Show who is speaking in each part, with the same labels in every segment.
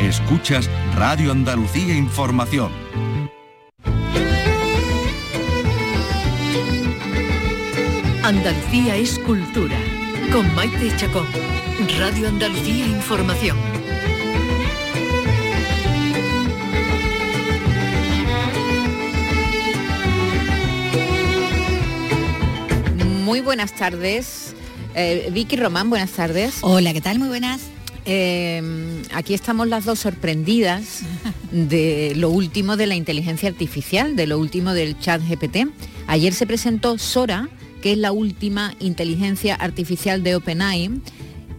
Speaker 1: Escuchas Radio Andalucía Información.
Speaker 2: Andalucía es cultura. Con Maite Chacón. Radio Andalucía Información.
Speaker 3: Muy buenas tardes. Eh, Vicky Román, buenas tardes.
Speaker 4: Hola, ¿qué tal? Muy buenas.
Speaker 3: Eh, aquí estamos las dos sorprendidas de lo último de la inteligencia artificial, de lo último del chat GPT. Ayer se presentó Sora, que es la última inteligencia artificial de OpenAI,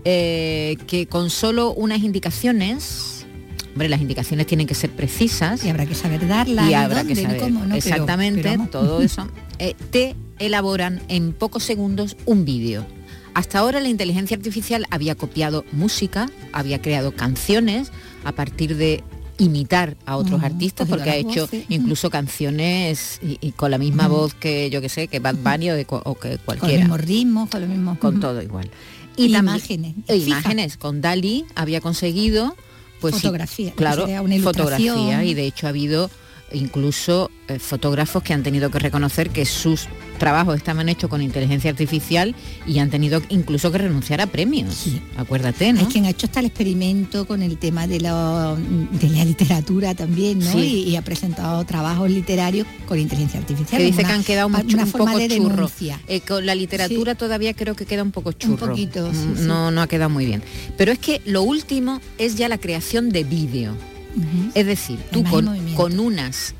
Speaker 3: eh, que con solo unas indicaciones, hombre, las indicaciones tienen que ser precisas.
Speaker 4: Y habrá que saber darlas.
Speaker 3: Y habrá que saber
Speaker 4: cómo, ¿no? Pero-
Speaker 3: exactamente
Speaker 4: pero
Speaker 3: todo eso. eh, te elaboran en pocos segundos un vídeo. Hasta ahora la inteligencia artificial había copiado música, había creado canciones a partir de imitar a otros
Speaker 4: Ujú,
Speaker 3: artistas
Speaker 4: cogido
Speaker 3: porque ha hecho
Speaker 4: voces,
Speaker 3: incluso canciones y, y con la misma voz que yo que sé que Bad Bunny o, que
Speaker 4: Con los
Speaker 3: cualquiera.
Speaker 4: mismos ritmos, con los mismos...
Speaker 3: con todo igual.
Speaker 4: Y
Speaker 3: también-
Speaker 4: imágenes,
Speaker 3: e imágenes. Con Dalí había conseguido pues sí,
Speaker 4: Fotografía,
Speaker 3: claro fotografía y de hecho ha habido incluso eh, fotógrafos que han tenido que reconocer que sus trabajos estaban hechos con inteligencia artificial y han tenido incluso que renunciar a premios
Speaker 4: Sí.
Speaker 3: acuérdate no
Speaker 4: Hay quien ha hecho hasta el experimento con el tema de, la- de la literatura también, ¿no?
Speaker 3: Sí.
Speaker 4: Y, y ha presentado trabajos literarios con inteligencia artificial.
Speaker 3: que dice
Speaker 4: Una-
Speaker 3: que han quedado
Speaker 4: una
Speaker 3: mucho, un
Speaker 4: forma
Speaker 3: poco
Speaker 4: de
Speaker 3: churro. Eh, con la literatura todavía creo que queda un poco churro.
Speaker 4: poquito, sí,
Speaker 3: Mm. No, no ha quedado muy bien. Pero es que lo último es ya la creación de vídeo. Es decir, tú con, con unas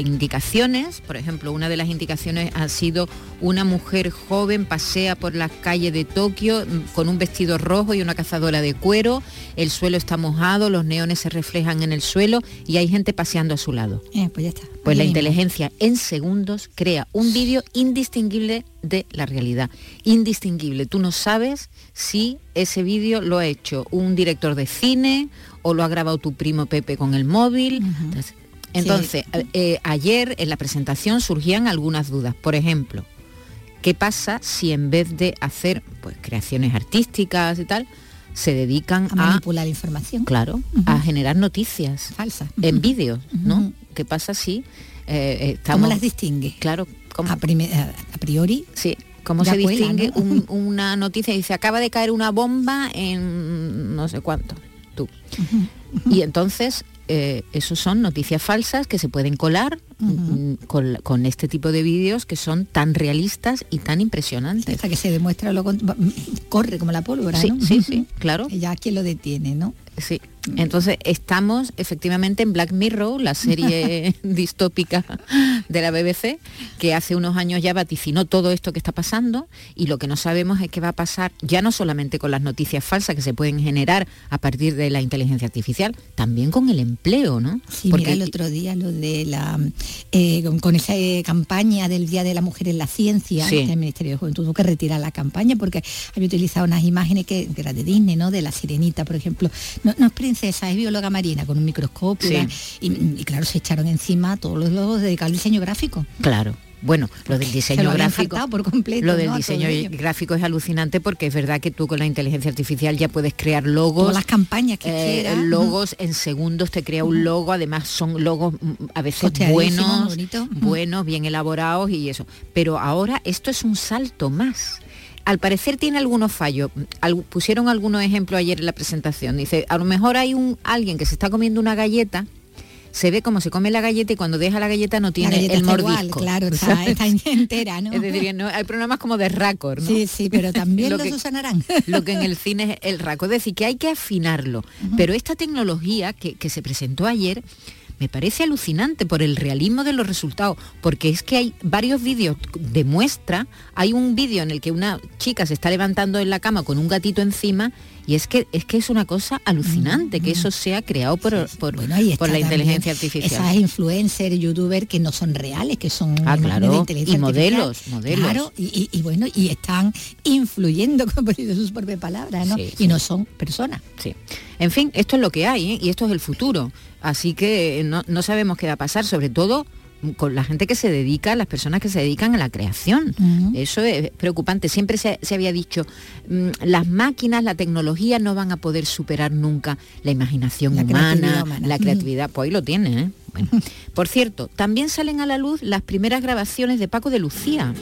Speaker 3: indicaciones, por ejemplo, una de las indicaciones ha sido una mujer joven pasea por las calles de Tokio mm, con un vestido rojo y una cazadora de cuero, el suelo está mojado, los neones se reflejan en el suelo y hay gente paseando a su lado.
Speaker 4: Eh, pues ya está.
Speaker 3: Pues la
Speaker 4: mismo.
Speaker 3: inteligencia en segundos crea un vídeo indistinguible de la realidad. Indistinguible. Tú no sabes si ese vídeo lo ha hecho un director de cine o lo ha grabado tu primo Pepe con el móvil. Entonces, entonces, eh, ayer en la presentación surgían algunas dudas. Por ejemplo, ¿qué pasa si en vez de hacer pues, creaciones artísticas y tal, se dedican
Speaker 4: A manipular la información.
Speaker 3: claro, a generar noticias
Speaker 4: Falsa.
Speaker 3: en vídeos, ¿no? ¿Qué pasa si eh, estamos...
Speaker 4: ¿Cómo las distingue?
Speaker 3: Claro, ¿cómo,
Speaker 4: A, a- priori,
Speaker 3: sí, ¿cómo se
Speaker 4: cuela,
Speaker 3: distingue
Speaker 4: ¿no?
Speaker 3: un- una noticia? Dice, acaba de caer una bomba en no sé cuánto, tú. Y entonces, eh, esos son noticias falsas que se pueden colar mm, con, con este tipo de vídeos que son tan realistas y tan impresionantes.
Speaker 4: hasta que se demuestra lo va- corre como la pólvora,
Speaker 3: Sí,
Speaker 4: ¿no?
Speaker 3: sí, sí, claro.
Speaker 4: Y ya quien lo detiene, ¿no?
Speaker 3: Sí. Entonces estamos efectivamente en Black Mirror, la serie distópica de la BBC, que hace unos años ya vaticinó todo esto que está pasando y lo que no sabemos es qué va a pasar ya no solamente con las noticias falsas que se pueden generar a partir de la inteligencia artificial, también con el empleo, ¿no?
Speaker 4: Sí, mira el otro día lo de la eh, con, con esa eh, campaña del Día de la Mujer en la Ciencia,
Speaker 3: Sí.
Speaker 4: el Ministerio de Juventud tuvo que retirar la campaña porque había utilizado unas imágenes que, que eran de Disney, ¿no? De la sirenita, por ejemplo. No, no es princesa, es bióloga marina con un microscopio. Y, y claro, se echaron encima todos los logos dedicados al diseño gráfico.
Speaker 3: Claro. Bueno, lo del
Speaker 4: Se
Speaker 3: diseño
Speaker 4: lo
Speaker 3: gráfico.
Speaker 4: por completo.
Speaker 3: Lo del diseño gráfico es alucinante porque es verdad que tú con la inteligencia artificial ya puedes crear logos.
Speaker 4: Todas las campañas que
Speaker 3: eh,
Speaker 4: quieras.
Speaker 3: logos en segundos te crea un logo, además son logos mm, a veces buenos,
Speaker 4: bonitos.
Speaker 3: Buenos, bien elaborados y eso. Pero ahora esto es un salto más. Al parecer tiene algunos fallos. Al- pusieron algunos ejemplos ayer en la presentación. Dice, a lo mejor hay un alguien que se está comiendo una galleta, se ve cómo se come la galleta y cuando deja la galleta no tiene
Speaker 4: galleta
Speaker 3: el
Speaker 4: igual,
Speaker 3: mordisco.
Speaker 4: claro, está, está entera, ¿no?
Speaker 3: Es decir, no- hay programas como de raccord, ¿no?
Speaker 4: Sí, sí, pero también
Speaker 3: Lo
Speaker 4: los
Speaker 3: que- lo que en el cine es el raco. Es decir, que hay que afinarlo. Pero esta tecnología que, que se presentó ayer me parece alucinante por el realismo de los resultados, porque es que hay varios vídeos de muestra, hay un vídeo en el que una chica se está levantando en la cama con un gatito encima y es que es que es una cosa alucinante que eso sea creado por, por,
Speaker 4: Bueno,
Speaker 3: la inteligencia artificial.
Speaker 4: Esas influencers, youtubers que no son reales, que son
Speaker 3: Ah, claro,
Speaker 4: de inteligencia
Speaker 3: y modelos,
Speaker 4: artificial.
Speaker 3: modelos.
Speaker 4: Claro, y, y- y bueno, y están influyendo, como sus propias palabras, ¿no?
Speaker 3: Sí,
Speaker 4: y no son personas.
Speaker 3: Sí. En fin, esto es lo que hay ¿eh? y esto es el futuro. Así que no, no sabemos qué va a pasar, sobre todo con la gente que se dedica, las personas que se dedican a la creación. Eso es preocupante. Siempre se, había dicho, mm, las máquinas, la tecnología no van a poder superar nunca la imaginación humana, la creatividad. Pues ahí lo tiene, ¿eh? Por cierto, también salen a la luz las primeras grabaciones de Paco de Lucía.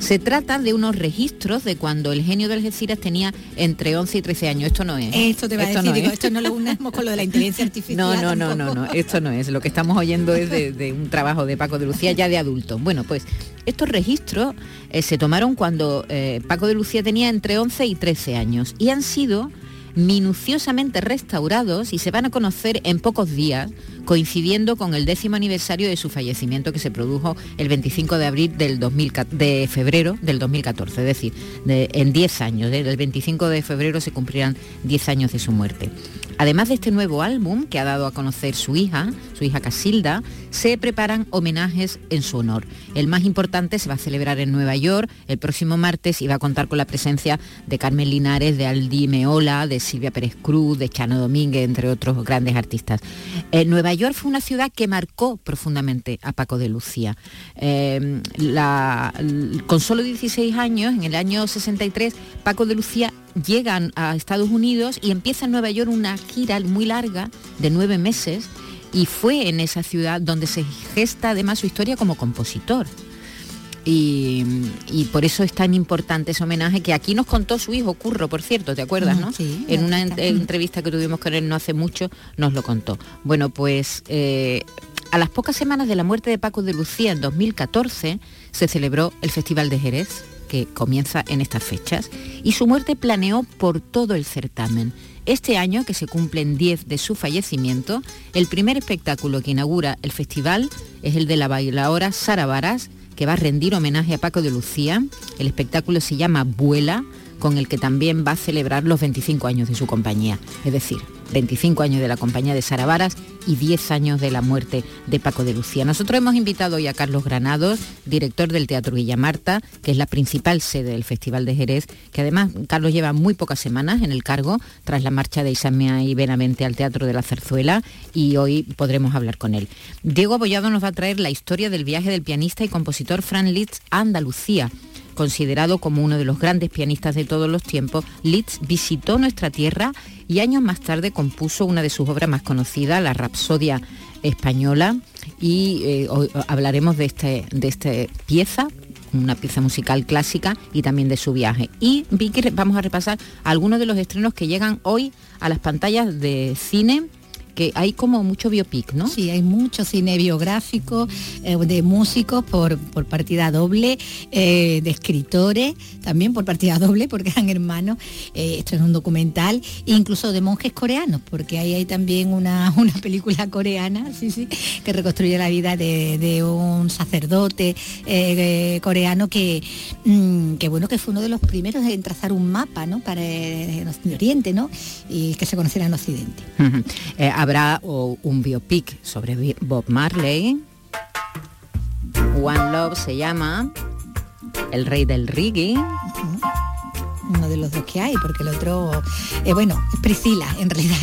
Speaker 3: Se trata de unos registros de cuando el genio de Algeciras tenía entre 11 y 13 años. Esto no es.
Speaker 4: Esto te va a decir, no esto no lo unamos con lo de la inteligencia artificial.
Speaker 3: No, no, no, no, no, esto no es. Lo que estamos oyendo es de, un trabajo de Paco de Lucía ya de adulto. Bueno, pues estos registros eh, se tomaron cuando eh, Paco de Lucía tenía entre 11 y 13 años y han sido minuciosamente restaurados y se van a conocer en pocos días, coincidiendo con el décimo aniversario de su fallecimiento que se produjo el 25 de abril del de febrero del 2014, es decir, en 10 años, el 25 de febrero se cumplirán 10 años de su muerte. Además de este nuevo álbum que ha dado a conocer su hija, su hija Casilda, se preparan homenajes en su honor. El más importante se va a celebrar en Nueva York el próximo martes y va a contar con la presencia de Carmen Linares, de Aldi Meola, de Silvia Pérez Cruz, de Chano Domínguez, entre otros grandes artistas. Eh, Nueva York fue una ciudad que marcó profundamente a Paco de Lucía. Eh, con solo 16 años, en el año 63, Paco de Lucía llegan a Estados Unidos y empieza en Nueva York una gira muy larga de nueve meses y fue en esa ciudad donde se gesta además su historia como compositor. Y, por eso es tan importante ese homenaje que aquí nos contó su hijo Curro, por cierto, ¿te acuerdas, no? en una entrevista que tuvimos con él no hace mucho nos lo contó. Bueno, pues eh, a las pocas semanas de la muerte de Paco de Lucía en 2014 se celebró el Festival de Jerez que comienza en estas fechas, y su muerte planeó por todo el certamen. Este año, que se cumplen 10 de su fallecimiento, el primer espectáculo que inaugura el festival es el de la bailadora Sara Varas, que va a rendir homenaje a Paco de Lucía. El espectáculo se llama Vuela, con el que también va a celebrar los 25 años de su compañía. Es decir, 25 años de la compañía de Sara Varas y 10 años de la muerte de Paco de Lucía. Nosotros hemos invitado hoy a Carlos Granados, director del Teatro Villa Marta, que es la principal sede del Festival de Jerez, que además Carlos lleva muy pocas semanas en el cargo tras la marcha de Isamea y Benavente al Teatro de la Zarzuela y hoy podremos hablar con él. Diego Abollado nos va a traer la historia del viaje del pianista y compositor Fran Litz a Andalucía considerado como uno de los grandes pianistas de todos los tiempos, Litz visitó nuestra tierra y años más tarde compuso una de sus obras más conocidas, la Rapsodia Española, y eh, hablaremos de, este, de esta pieza una pieza musical clásica y también de su viaje. Y Vicky, vamos a repasar algunos de los estrenos que llegan hoy a las pantallas de cine que hay como mucho biopic, ¿no?
Speaker 4: Sí, hay mucho cine biográfico eh, de músicos por, por partida doble, eh, de escritores también por partida doble, porque eran hermanos. Eh, esto es un documental, incluso de monjes coreanos, porque ahí hay también una, una película coreana, sí, sí, que reconstruye la vida de, un sacerdote coreano que, mm, que, bueno, que fue uno de los primeros en trazar un mapa, ¿no? Para el, Oriente, ¿no? Y que se conociera en Occidente
Speaker 3: habrá un biopic sobre Bob Marley. One Love se llama El Rey del Reggae
Speaker 4: uno de los dos que hay, porque el otro, eh, bueno, es Priscila, en realidad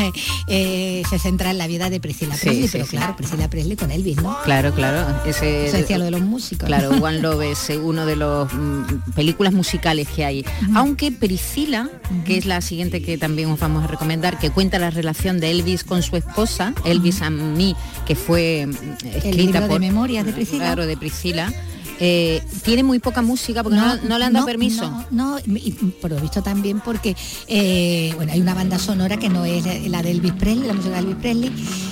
Speaker 4: eh, se centra en la vida de Priscila Presley, pero claro, Priscila Presley con Elvis, ¿no?
Speaker 3: Claro, claro.
Speaker 4: Ese, decía lo de los músicos.
Speaker 3: Claro, One Love es uno de los mm, películas musicales que hay. Aunque Priscila, que es la siguiente que también os vamos a recomendar, que cuenta la relación de Elvis con su esposa, Elvis a mí, que fue mm, escrita
Speaker 4: por... de memorias de Priscila.
Speaker 3: Claro, de Priscila eh, tiene muy poca música porque no, le han dado permiso.
Speaker 4: No, y por lo visto también porque eh, bueno, hay una banda sonora que no es la de Elvis Presley, la música de Elvis Presley,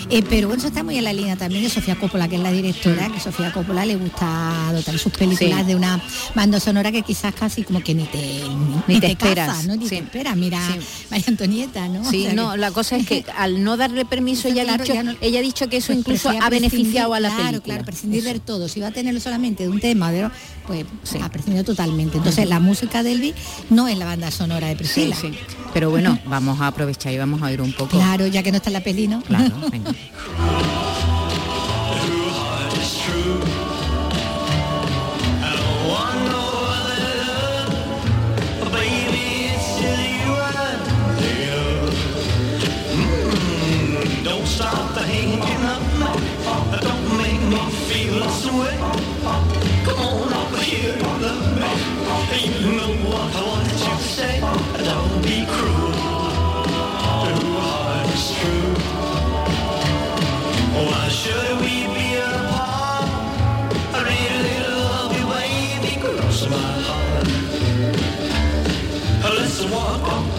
Speaker 4: eh, pero bueno, eso está muy en la línea también de Sofía Coppola, que es la directora, que Sofía Coppola le gusta dotar sus películas de una banda sonora que quizás casi como que ni te
Speaker 3: ni, te, esperas,
Speaker 4: ¿no? Ni te esperas, mira, María Antonieta, ¿no?
Speaker 3: Sí, no, la cosa es que al no darle permiso ella, ha dicho, ella ha dicho que eso pues incluso ha beneficiado a la película. Claro,
Speaker 4: claro, prescindir de todo. Si va a tener solamente de un tema Madero, pues se ha prescindido totalmente. Entonces la música de Elvis no es la banda sonora de Priscila. Sí,
Speaker 3: Pero bueno, vamos a aprovechar y vamos a oír un poco.
Speaker 4: Claro, ya que no está en la peli, ¿no?
Speaker 3: Claro, venga.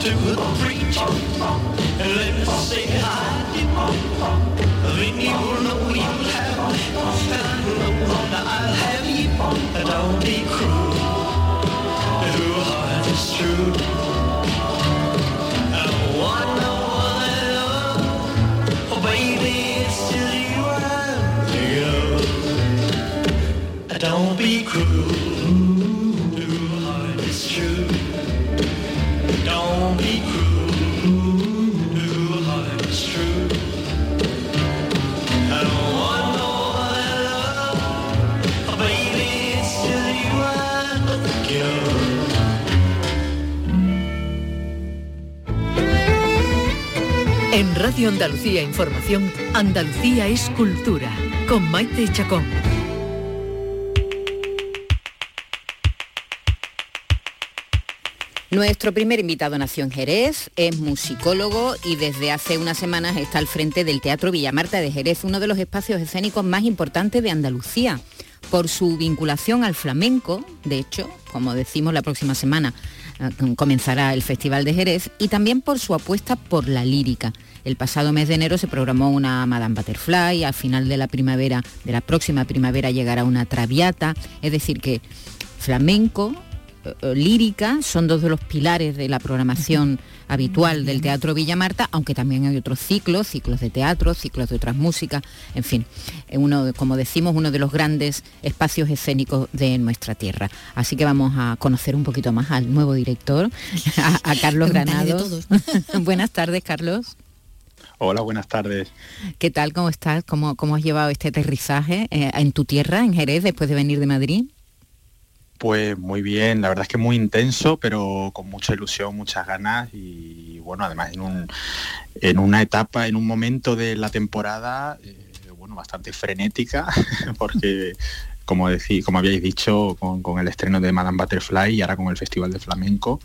Speaker 5: To the preacher and let's say hi. Then you'll know you'll have me, and I know that I'll have you. Don't be cruel. Your heart is true. I want no other love. Oh, baby, it's just you I'm. Don't be cruel.
Speaker 2: Radio Andalucía Información, Andalucía es cultura, con Maite Chacón.
Speaker 3: Nuestro primer invitado nació en Jerez, es musicólogo y desde hace unas semanas está al frente del Teatro Villamarta de Jerez, uno de los espacios escénicos más importantes de Andalucía, por su vinculación al flamenco, de hecho, como decimos la próxima semana, comenzará el Festival de Jerez y también por su apuesta por la lírica. El pasado mes de enero se programó una Madame Butterfly, al final de la primavera, de la próxima primavera llegará una Traviata, es decir que flamenco, eh, eh, lírica son dos de los pilares de la programación habitual del Teatro Villamarta, aunque también hay otros ciclos, ciclos de teatro, ciclos de otras músicas, en fin, eh, uno, de- como decimos, uno de los grandes espacios escénicos de nuestra tierra. Así que vamos a conocer un poquito más al nuevo director, a, a Carlos Granados. Buenas tardes, Carlos.
Speaker 6: Hola, buenas tardes.
Speaker 3: ¿Qué tal? ¿Cómo estás? ¿Cómo, cómo has llevado este aterrizaje eh, en tu tierra, en Jerez, después de venir de Madrid?
Speaker 6: Pues muy bien, la verdad es que muy intenso, pero con mucha ilusión, muchas ganas y bueno, además en, un, en una etapa, en un momento de la temporada, eh, bueno, bastante frenética, porque como, decí, como habíais dicho, con, con el estreno de Madame Butterfly y ahora con el Festival de Flamenco,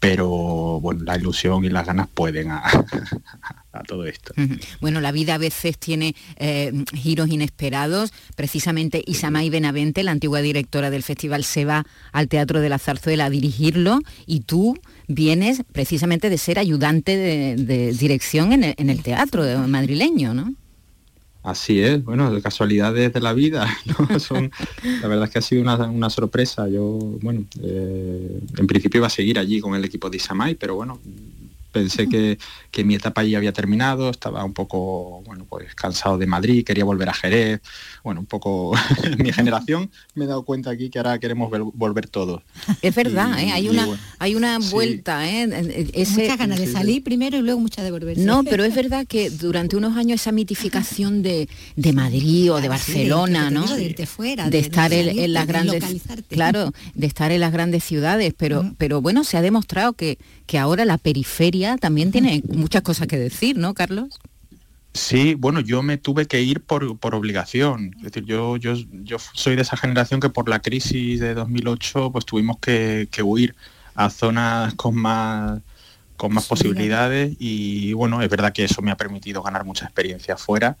Speaker 6: pero bueno, la ilusión y las ganas pueden a, todo esto.
Speaker 3: Bueno, la vida a veces tiene eh, giros inesperados. Precisamente Isamay Benavente, la antigua directora del festival, se va al Teatro de la Zarzuela a dirigirlo y tú vienes precisamente de ser ayudante de, dirección en el, en el teatro madrileño, ¿no?
Speaker 6: Así es, bueno, de casualidades de la vida, ¿no? Son, la verdad es que ha sido una, una sorpresa. Yo, bueno, eh, en principio iba a seguir allí con el equipo de Isamay, pero bueno, pensé que, que mi etapa allí había terminado, estaba un poco, bueno, pues cansado de Madrid, quería volver a Jerez, bueno, un poco mi generación, me he dado cuenta aquí que ahora queremos vol- volver todos.
Speaker 3: Es verdad,
Speaker 6: Y-
Speaker 3: ¿eh? hay una,
Speaker 6: bueno,
Speaker 3: hay una
Speaker 6: sí.
Speaker 3: vuelta. ¿eh? Ese-
Speaker 4: muchas ganas de
Speaker 6: sí, sí.
Speaker 4: salir primero y luego muchas de volverse.
Speaker 3: No, pero es verdad que durante unos años esa mitificación de, de Madrid o de
Speaker 4: sí, de-
Speaker 3: Barcelona, ¿no?
Speaker 4: de irte fuera,
Speaker 3: de
Speaker 4: de- de
Speaker 3: estar en, las
Speaker 4: de
Speaker 3: grandes, claro, de estar en las grandes ciudades, pero, pero bueno, se ha demostrado que, que ahora la periferia también tiene muchas cosas que decir, ¿no, Carlos?
Speaker 6: Sí, bueno, yo me tuve que ir por, por obligación. Es decir, yo, yo, yo soy de esa generación que por la crisis de 2008 pues tuvimos que, que huir a zonas con más con más posibilidades y bueno, es verdad que eso me ha permitido ganar mucha experiencia fuera,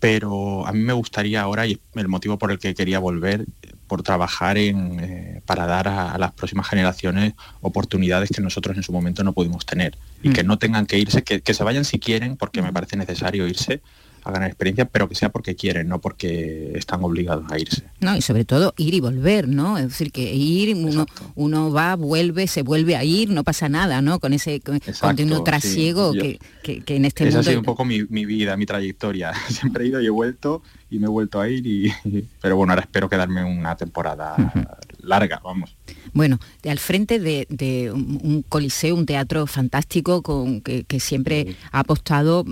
Speaker 6: pero a mí me gustaría ahora, y el motivo por el que quería volver, por trabajar en, eh, para dar a, a las próximas generaciones oportunidades que nosotros en su momento no pudimos tener y
Speaker 3: Mm.
Speaker 6: que no tengan que irse, que, que se vayan si quieren, porque me parece necesario irse a ganar experiencia, pero que sea porque quieren, no porque están obligados a irse.
Speaker 3: No, y sobre todo ir y volver, ¿no? Es decir, que ir, uno,
Speaker 6: Exacto.
Speaker 3: uno va, vuelve, se vuelve a ir, no pasa nada, ¿no? Con ese con-
Speaker 6: Exacto,
Speaker 3: continuo trasiego que, que- que en este
Speaker 6: Esa ha
Speaker 3: mundo...
Speaker 6: sido un poco mi, mi vida, mi trayectoria. Siempre he ido y he vuelto y me he vuelto a ir, y, pero bueno, ahora espero quedarme una temporada larga, vamos.
Speaker 3: Bueno, de al frente de, de un un coliseo, un teatro fantástico con, que, que siempre ha apostado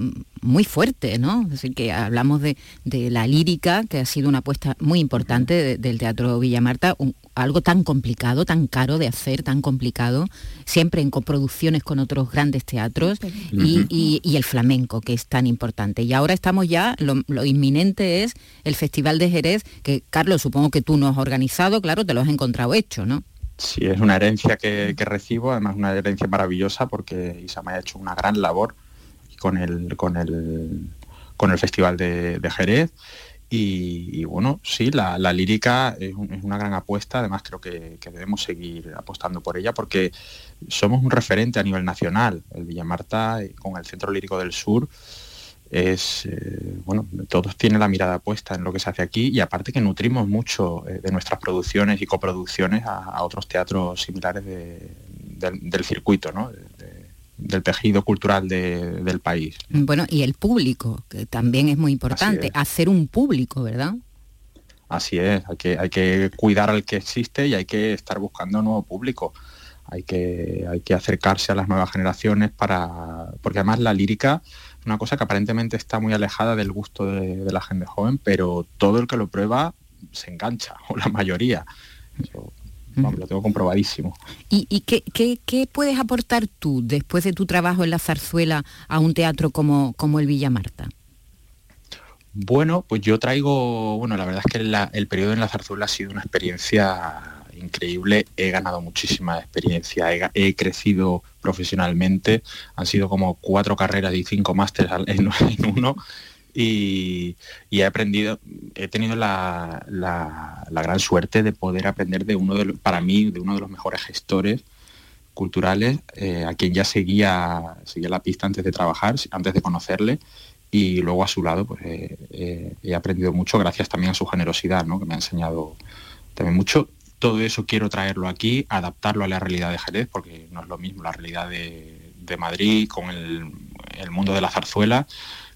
Speaker 3: muy fuerte, ¿no? Es decir, que hablamos de, la lírica, que ha sido una apuesta muy importante del Teatro Villa Marta, algo tan complicado, tan caro de hacer, tan complicado, siempre en coproducciones con otros grandes teatros, y, el flamenco, que es tan importante. Y ahora estamos ya, lo, inminente es el Festival de Jerez, que Carlos, supongo que tú no has organizado, claro, te lo has encontrado hecho, ¿no?
Speaker 6: Sí, es una herencia que, recibo, además una herencia maravillosa porque Isama ha hecho una gran labor con el, con el, con el Festival de, Jerez. Y, bueno, sí, la, lírica es, una gran apuesta, además creo que, debemos seguir apostando por ella porque somos un referente a nivel nacional. El Villamarta eh, con el Centro Lírico del Sur es, eh, bueno, todos tienen la mirada puesta en lo que se hace aquí y aparte que nutrimos mucho eh, de nuestras producciones y coproducciones a, otros teatros similares del, circuito, ¿no? del tejido cultural del país.
Speaker 3: Bueno, y el público, que también es muy importante, hacer un público, ¿verdad?
Speaker 6: Así es, hay que, hay que cuidar al que existe y hay que estar buscando nuevo público. Hay que, hay que acercarse a las nuevas generaciones para. porque además la lírica una cosa que aparentemente está muy alejada del gusto de, la gente joven, pero todo el que lo prueba se engancha, o la mayoría lo tengo comprobadísimo.
Speaker 3: ¿Y, qué, puedes aportar tú después de tu trabajo en la zarzuela a un teatro como, como el Villa Marta?
Speaker 6: Bueno, pues yo traigo, bueno, la verdad es que el periodo en la zarzuela ha sido una experiencia increíble, he ganado muchísima experiencia, he, crecido profesionalmente, han sido como cuatro carreras y cinco másteres en uno y, he aprendido, he tenido la, gran suerte de poder aprender de uno de para mí, de uno de los mejores gestores culturales, eh, a quien ya seguía, seguía la pista antes de trabajar, antes de conocerle, y luego a su lado pues, he aprendido mucho gracias también a su generosidad, ¿no? que me ha enseñado también mucho. Todo eso quiero traerlo aquí, adaptarlo a la realidad de Jerez, porque no es lo mismo la realidad de, Madrid con el, mundo de la zarzuela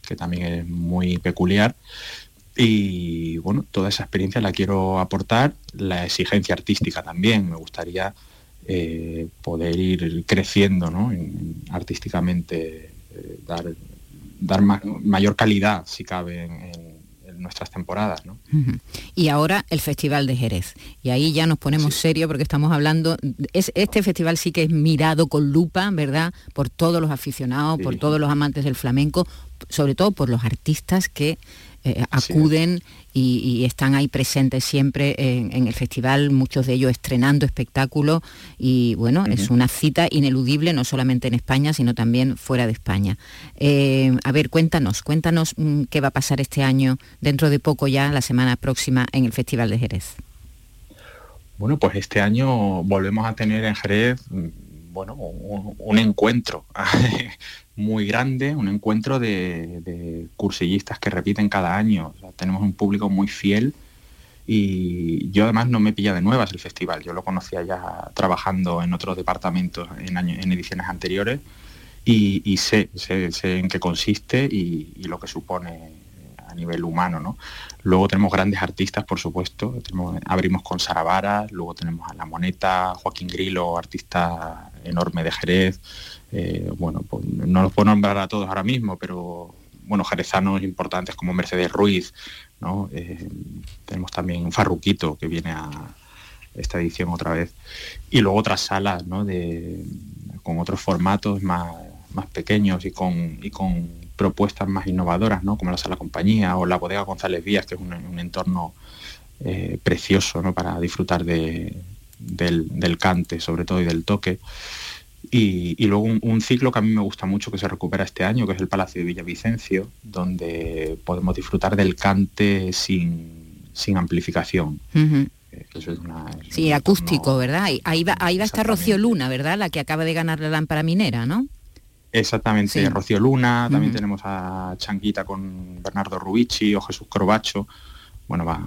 Speaker 6: que también es muy peculiar. Y bueno, toda esa experiencia la quiero aportar, la exigencia artística también, me gustaría eh, poder ir creciendo ¿no? artísticamente, eh, dar, dar mayor calidad, si cabe, en, nuestras temporadas. ¿no?
Speaker 3: Y ahora el Festival de Jerez. Y ahí ya nos ponemos serio porque estamos hablando, es, este festival sí que es mirado con lupa, ¿verdad? Por todos los aficionados, por todos los amantes del flamenco, sobre todo por los artistas que eh, acuden y, están ahí presentes siempre en, el festival, muchos de ellos estrenando espectáculos y bueno, es una cita ineludible no solamente en España, sino también fuera de España. Eh, a ver, cuéntanos, cuéntanos mm, qué va a pasar este año, dentro de poco ya, la semana próxima, en el Festival de Jerez.
Speaker 6: Bueno, pues este año volvemos a tener en Jerez mm, bueno, un encuentro muy grande, un encuentro de, cursillistas que repiten cada año. tenemos un público muy fiel y yo además no me pilla de nuevas el festival. Yo lo conocía ya trabajando en otros departamentos en, ediciones anteriores y, sé, sé, en qué consiste y, lo que supone a nivel humano. ¿no? Luego tenemos grandes artistas, por supuesto. abrimos con Sara luego tenemos a La Moneta, Joaquín Grilo, artista enorme de Jerez. Eh, bueno, pues no los puedo nombrar a todos ahora mismo, pero bueno, jerezanos importantes como Mercedes Ruiz, ¿no? Eh, tenemos también Farruquito que viene a esta edición otra vez. Y luego otras salas, ¿no? De, con otros formatos más, más pequeños y con, y con propuestas más innovadoras, ¿no? Como la sala compañía o la bodega González Díaz, que es un, entorno eh, precioso, ¿no? Para disfrutar de, del, del cante, sobre todo, y del toque. Y, luego un, ciclo que a mí me gusta mucho que se recupera este año, que es el Palacio de Villavicencio, donde podemos disfrutar del cante sin, sin amplificación.
Speaker 3: Eh, sí, acústico, ¿verdad? Ahí va, ahí va a estar Rocío Luna, ¿verdad? La que acaba de ganar la lámpara minera, ¿no?
Speaker 6: Exactamente, Rocío Luna, también tenemos a Chanquita con Bernardo Rubici o Jesús Corbacho bueno, va,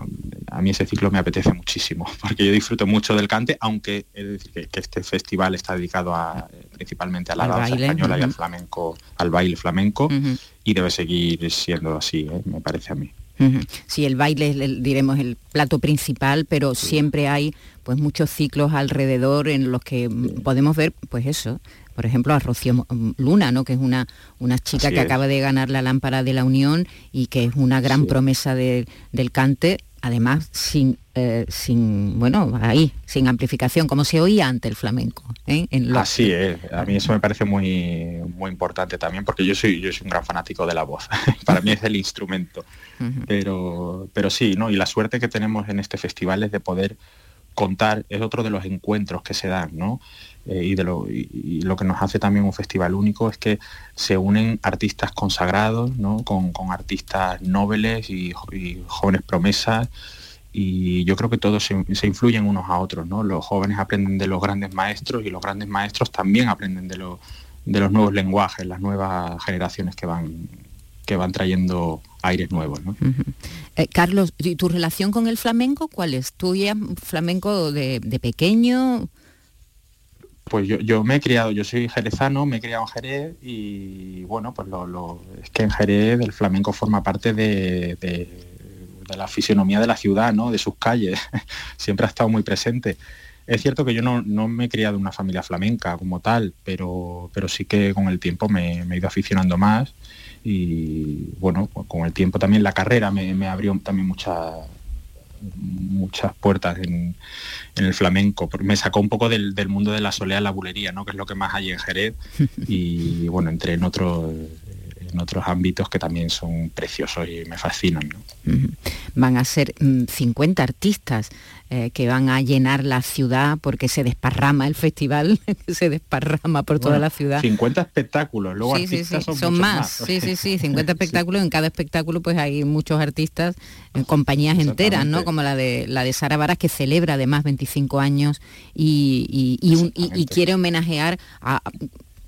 Speaker 6: a mí ese ciclo me apetece muchísimo, porque yo disfruto mucho del cante, aunque he de decir que, este festival está dedicado a, principalmente a la danza española y al flamenco, al baile flamenco, y debe seguir siendo así, ¿eh? me parece a mí.
Speaker 3: Sí, el baile es, diremos, el plato principal, pero siempre hay pues muchos ciclos alrededor en los que podemos ver, pues eso, por ejemplo, a Rocío Luna, ¿no? que es una, una chica que acaba de ganar la lámpara de la Unión y que es una gran promesa del cante además sin, eh, sin, bueno, ahí, sin amplificación, como se oía ante el flamenco. ¿eh?
Speaker 6: Así es, a mí eso me parece muy, muy importante también, porque yo soy, yo soy un gran fanático de la voz, para mí es el instrumento, pero, pero sí, ¿no? y la suerte que tenemos en este festival es de poder contar, es otro de los encuentros que se dan, ¿no? Eh, y, de lo, y, lo que nos hace también un festival único es que se unen artistas consagrados, ¿no? con, artistas nobles y, jóvenes promesas, y yo creo que todos se, influyen unos a otros, ¿no? Los jóvenes aprenden de los grandes maestros y los grandes maestros también aprenden de, de los nuevos lenguajes, las nuevas generaciones que van, que van trayendo aires nuevos. ¿no?
Speaker 3: Eh, Carlos, ¿y tu relación con el flamenco cuál es? ¿Tú ya flamenco de, pequeño?
Speaker 6: Pues yo, me he criado, yo soy jerezano, me he criado en Jerez y bueno, pues lo, es que en Jerez el flamenco forma parte de, la fisionomía de la ciudad, ¿no? de sus calles, siempre ha estado muy presente. Es cierto que yo no, me he criado en una familia flamenca como tal, pero, pero sí que con el tiempo me, me he ido aficionando más y bueno, con el tiempo también la carrera me, abrió también muchas muchas puertas en, el flamenco, me sacó un poco del, mundo de la solea la bulería, ¿no? que es lo que más hay en Jerez, y bueno, entré en otros en otros ámbitos que también son preciosos y me fascinan.
Speaker 3: Van a ser 50 mm, artistas eh, que van a llenar la ciudad porque se desparrama el festival, se desparrama por toda la ciudad.
Speaker 6: 50 espectáculos, luego artistas son, más.
Speaker 3: Sí, sí, sí, 50 espectáculos, en cada espectáculo pues hay muchos artistas, en compañías enteras, ¿no? Como la de la de Sara Varas que celebra además 25 años y, y quiere homenajear a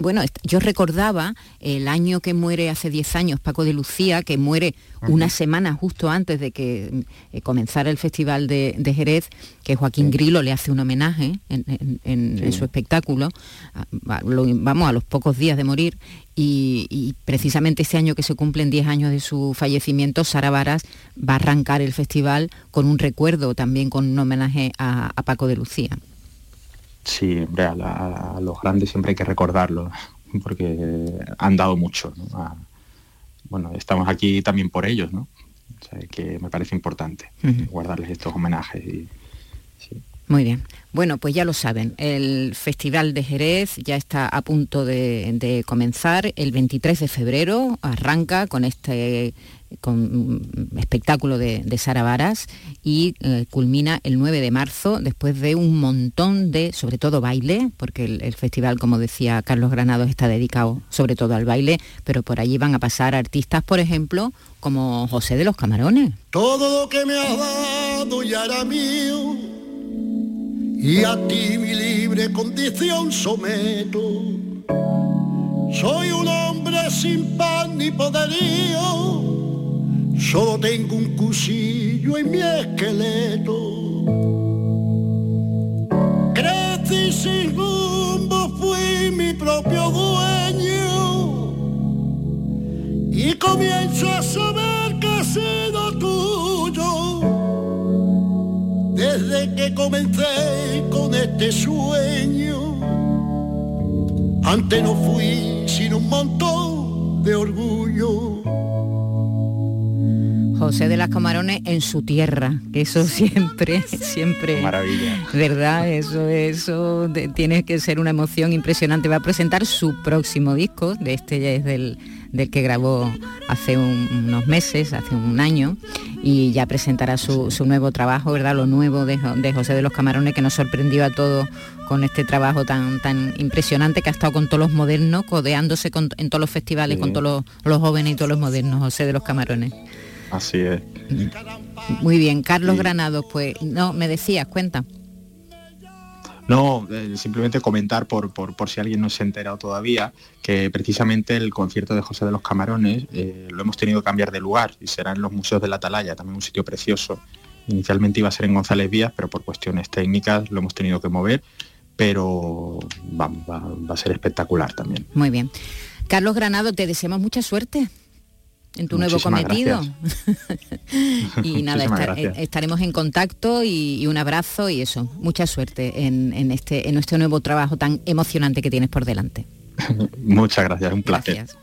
Speaker 3: bueno, yo recordaba el año que muere hace 10 años Paco de Lucía, que muere una semana justo antes de que eh, comenzara el Festival de, Jerez, que Joaquín Grilo le hace un homenaje en, su espectáculo, vamos, a los pocos días de morir, y, precisamente este año que se cumplen 10 años de su fallecimiento, Sara Varas va a arrancar el festival con un recuerdo, también con un homenaje a Paco de Lucía.
Speaker 6: Sí, a, los grandes siempre hay que recordarlo, porque han dado mucho. bueno, estamos aquí también por ellos, ¿no? que me parece importante guardarles estos homenajes. Y,
Speaker 3: Muy bien. Bueno, pues ya lo saben, el Festival de Jerez ya está a punto de, comenzar. El 23 de febrero arranca con este espectáculo de, Sara Varas y eh, culmina el 9 de marzo después de un montón de, sobre todo baile, porque el, festival, como decía Carlos Granados, está dedicado sobre todo al baile, pero por allí van a pasar artistas, por ejemplo, como José de los Camarones.
Speaker 7: Todo lo que me dado ya era mío y a ti mi libre condición someto. Soy un hombre sin pan ni poderío, solo tengo un cuchillo en mi esqueleto. Crecí sin rumbo, fui mi propio dueño y comienzo a saber que he desde que comencé con este sueño. Antes no fui sin un montón de orgullo.
Speaker 3: José de las Camarones en su tierra, eso siempre, siempre.
Speaker 6: Maravilla.
Speaker 3: ¿Verdad? Eso, eso tiene que ser una emoción impresionante. Va a presentar su próximo disco, de este ya es del, del que grabó hace unos meses, hace un año, y ya presentará su, nuevo trabajo, ¿verdad? Lo nuevo de, José de los Camarones, que nos sorprendió a todos con este trabajo tan, tan impresionante que ha estado con todos los modernos, codeándose en todos los festivales, con todos los, jóvenes y todos los modernos, José de los Camarones.
Speaker 6: Así es.
Speaker 3: Muy bien, Carlos Granados, pues no, me decías, cuenta.
Speaker 6: No, eh, simplemente comentar por, por, si alguien no se ha enterado todavía que precisamente el concierto de José de los Camarones eh, lo hemos tenido que cambiar de lugar y será en los museos de la Atalaya, también un sitio precioso. Inicialmente iba a ser en González Vías, pero por cuestiones técnicas lo hemos tenido que mover, pero va, va a ser espectacular también.
Speaker 3: Muy bien. Carlos Granado, te deseamos mucha suerte
Speaker 8: en tu nuevo cometido. y nada, eh, estaremos en contacto y, un abrazo y eso. Mucha suerte en, este, en este nuevo trabajo tan emocionante que tienes por delante.
Speaker 6: Muchas gracias, un placer.
Speaker 8: Gracias.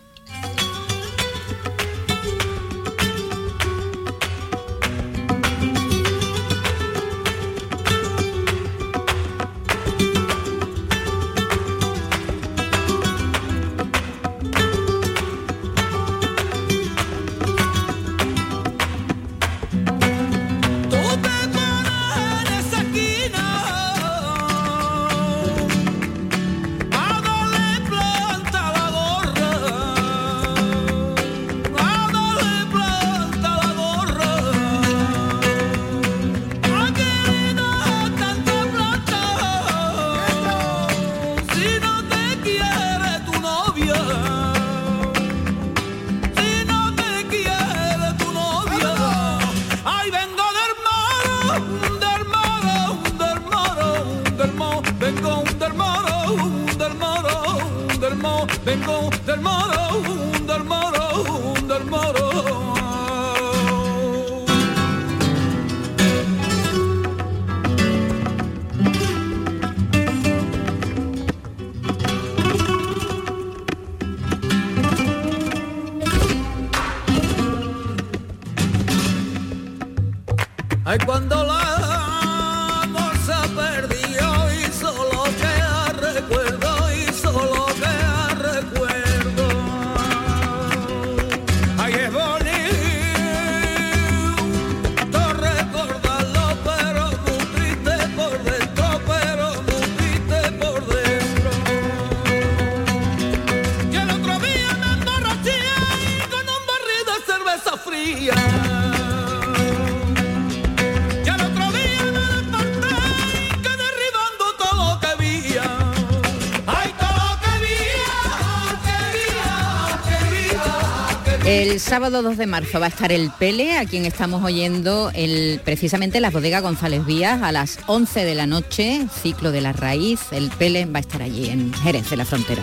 Speaker 8: sábado 2 de marzo va a estar el Pele, a quien estamos oyendo el, precisamente la bodega González Vías a las 11 de la noche, ciclo de la raíz. El Pele va a estar allí en Jerez de la Frontera.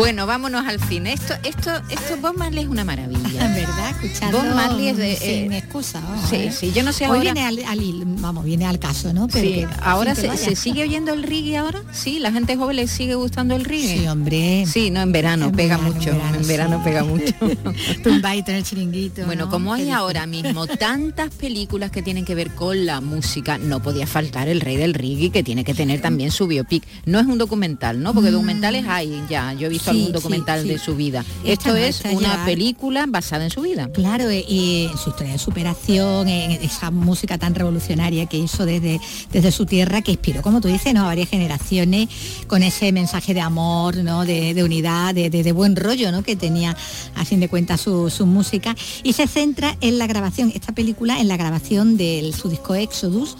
Speaker 3: Bueno, vámonos al cine. Esto, esto, esto es una maravilla.
Speaker 4: ¿Verdad? Escucharlo
Speaker 3: Bob Marley es de,
Speaker 4: sin
Speaker 3: eh,
Speaker 4: excusa. vamos,
Speaker 3: sí,
Speaker 4: ¿eh?
Speaker 3: sí, yo no sé
Speaker 4: Hoy
Speaker 3: ahora-
Speaker 4: viene al, al- vamos, viene al caso, ¿no? Pero
Speaker 3: Sí,
Speaker 4: que-
Speaker 3: ahora se, sigue oyendo el reggae ahora. Sí, la gente joven le sigue gustando el reggae.
Speaker 4: Sí, hombre.
Speaker 3: Sí, no en verano,
Speaker 4: En
Speaker 3: pega
Speaker 4: verano,
Speaker 3: mucho.
Speaker 4: en verano,
Speaker 3: en verano
Speaker 4: sí.
Speaker 3: pega mucho.
Speaker 4: Tumbadito en el chiringuito.
Speaker 3: Bueno,
Speaker 4: ¿no?
Speaker 3: como hay ahora mismo tantas películas que tienen que ver con la música, no podía faltar el rey del reggae que tiene que tener también su biopic. No es un documental, ¿no? Porque documentales hay ya. Yo he visto
Speaker 4: Mm.
Speaker 3: Algún documental de su vida.
Speaker 4: Esta
Speaker 3: Esto es una película basada en su vida.
Speaker 4: Claro, eh, y en su historia de superación, en esa música tan revolucionaria que hizo desde, desde su tierra, que inspiró, como tú dices, ¿no? a varias generaciones con ese mensaje de amor, ¿no? de, unidad, de buen rollo ¿no? que tenía a fin de cuentas su, su música. Y se centra en la grabación, esta película, en la grabación de su disco Exodus,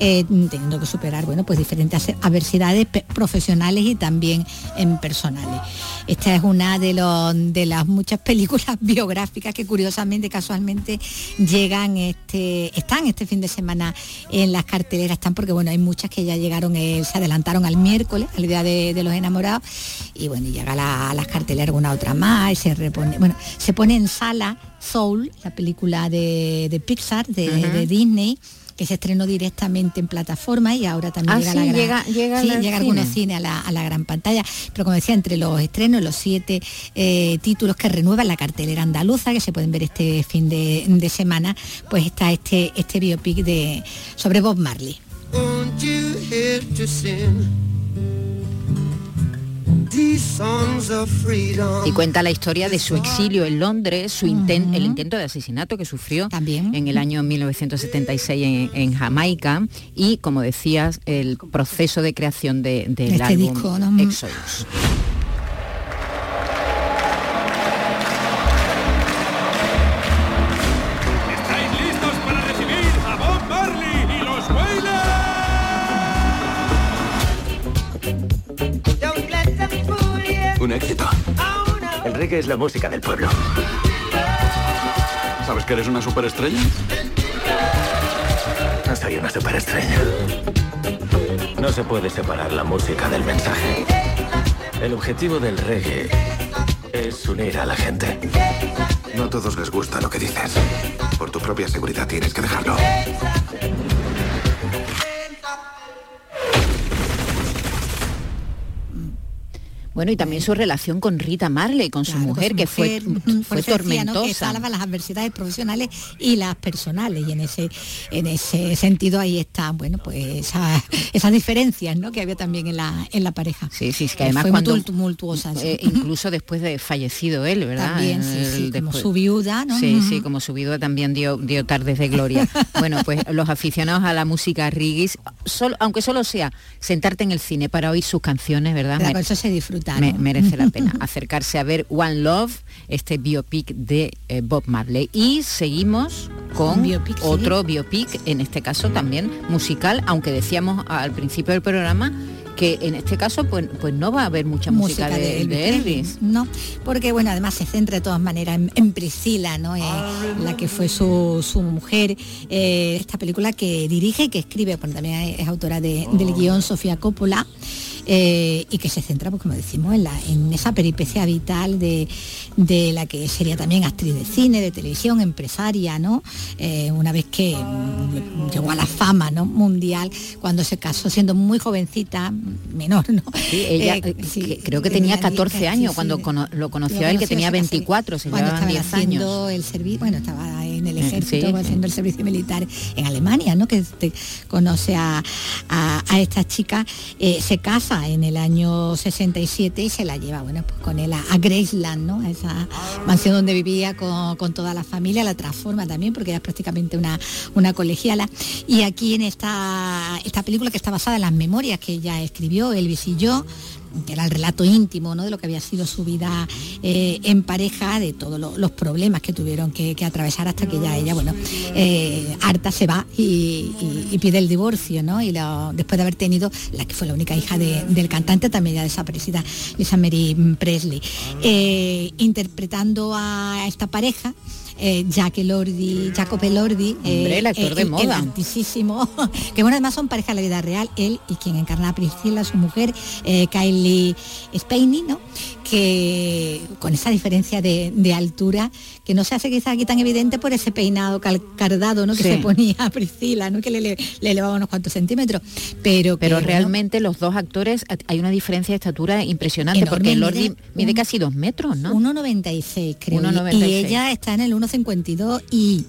Speaker 4: eh, teniendo que superar bueno pues diferentes adversidades profesionales y también en personales. Esta es una de, los, de las muchas películas biográficas que curiosamente casualmente llegan este están este fin de semana en las carteleras. Están porque bueno hay muchas que ya llegaron eh, se adelantaron al miércoles al día de, de los enamorados y bueno y llega la- a las carteleras alguna otra más y se repone bueno se pone en sala Soul la película de, de Pixar de Disney que se estrenó directamente en plataforma y ahora también
Speaker 3: Ah,
Speaker 4: llega, a la gran-
Speaker 3: llega- llega
Speaker 4: sí,
Speaker 3: al
Speaker 4: llega a algunos
Speaker 3: cine.
Speaker 4: cines a la, a la gran pantalla. Pero como decía, entre los estrenos, los siete eh, títulos que renuevan la cartelera andaluza, que se pueden ver este fin de, de semana, pues está este, este biopic de, sobre Bob Marley.
Speaker 3: Y cuenta la historia de su exilio en Londres, su el intento de asesinato que sufrió en el año 1976 en, en Jamaica y, como decías, el proceso de creación de- del
Speaker 4: Este
Speaker 3: álbum
Speaker 4: disco, ¿no?
Speaker 3: Exodus.
Speaker 9: Es la música del pueblo. ¿Sabes que eres una superestrella? No soy una superestrella. No se puede separar la música del mensaje. El objetivo del reggae es unir a la gente.
Speaker 10: No a todos les gusta lo que dices. Por tu propia seguridad tienes que dejarlo.
Speaker 3: Bueno, y también su relación con Rita Marley, con su mujer, que fue,
Speaker 4: mujer,
Speaker 3: fue
Speaker 4: eso decía, ¿no? que
Speaker 3: tormentosa.
Speaker 4: salva las adversidades profesionales y las personales y en ese en ese sentido ahí están bueno pues esa- esas diferencias ¿no? que había también en la en la pareja
Speaker 3: Sí, sí, es que
Speaker 4: Eh,
Speaker 3: además
Speaker 4: fue
Speaker 3: cuando
Speaker 4: tumultuosa sí.
Speaker 3: eh, incluso después de fallecido él, ¿verdad?
Speaker 4: También, sí,
Speaker 3: El-
Speaker 4: sí, como su viuda, ¿no?
Speaker 3: Sí, sí, como su viuda también dio, dio tardes de gloria. bueno, pues los aficionados a la música solo, aunque solo sea sentarte en el cine para oír sus canciones, ¿verdad?
Speaker 4: Con eso se disfruta
Speaker 3: me- merece la pena acercarse a ver One Love, este biopic de eh, Bob Marley. Y seguimos con
Speaker 4: sí.
Speaker 3: otro biopic, en este caso también musical, aunque decíamos al principio del programa que en este caso pues, pues no va a haber mucha música, de, de Elvis.
Speaker 4: No, porque bueno, además se centra de todas maneras en, en Priscila, ¿no? Eh, la que fue su, su mujer. Eh, esta película que dirige y que escribe, bueno, también es autora de- del guion Sofía Coppola. Eh, y que se centra, pues como decimos, en, la, en esa peripecia vital de, de la que sería también actriz de cine, de televisión, empresaria, ¿no? Eh, una vez que mm, llegó a la fama ¿no? mundial, cuando se casó siendo muy jovencita, menor, ¿no?
Speaker 3: Sí, ella
Speaker 4: Eh, sí,
Speaker 3: que- creo que tenía 14
Speaker 4: sí,
Speaker 3: años
Speaker 4: sí.
Speaker 3: cuando lo conoció él, que tenía
Speaker 4: se casó
Speaker 3: 24, se
Speaker 4: cuando
Speaker 3: llevaban
Speaker 4: estaba
Speaker 3: 10 años.
Speaker 4: el servicio, bueno, estaba en el
Speaker 3: Eh,
Speaker 4: ejército
Speaker 3: sí.
Speaker 4: haciendo el servicio militar en Alemania, ¿no? Que te conoce a, a- a esta chica, eh, se casa en el año 67 y se la lleva, bueno, pues con él a, a Graceland, ¿no? A esa mansión donde vivía con, con toda la familia, la transforma también porque es prácticamente una, una colegiala. Y aquí en esta, esta película que está basada en las memorias que ella escribió, Elvis y yo, que era el relato íntimo ¿no? de lo que había sido su vida eh, en pareja, de todos lo- los problemas que tuvieron que, atravesar hasta que ya ella, bueno, eh, harta se va y, pide el divorcio, ¿no? Y después de haber tenido la que fue la única hija de- del cantante, también ya desaparecida, Lisa Mary Presley, Eh, interpretando a esta pareja. Eh, Jack Elordi, Jacob Elordi,
Speaker 3: Hombre, el actor de moda.
Speaker 4: altísimo, que bueno, además son pareja en la vida real, él y quien encarna a Priscilla, su mujer, eh, Kylie Spainey, ¿no? Que con esa diferencia de, de altura que no se hace quizás aquí tan evidente por ese peinado cardado ¿no? que
Speaker 3: Sí.
Speaker 4: se ponía a Priscila, ¿no? que le, le, le elevaba unos cuantos centímetros. Pero,
Speaker 3: Pero
Speaker 4: que, bueno,
Speaker 3: realmente los dos actores hay una diferencia de estatura impresionante
Speaker 4: Enorme,
Speaker 3: porque
Speaker 4: mide
Speaker 3: Lordi mide
Speaker 4: un-
Speaker 3: casi dos metros, ¿no?
Speaker 4: 1,96 creo. y-
Speaker 3: 1,96.
Speaker 4: Y ella está en el 1,52 y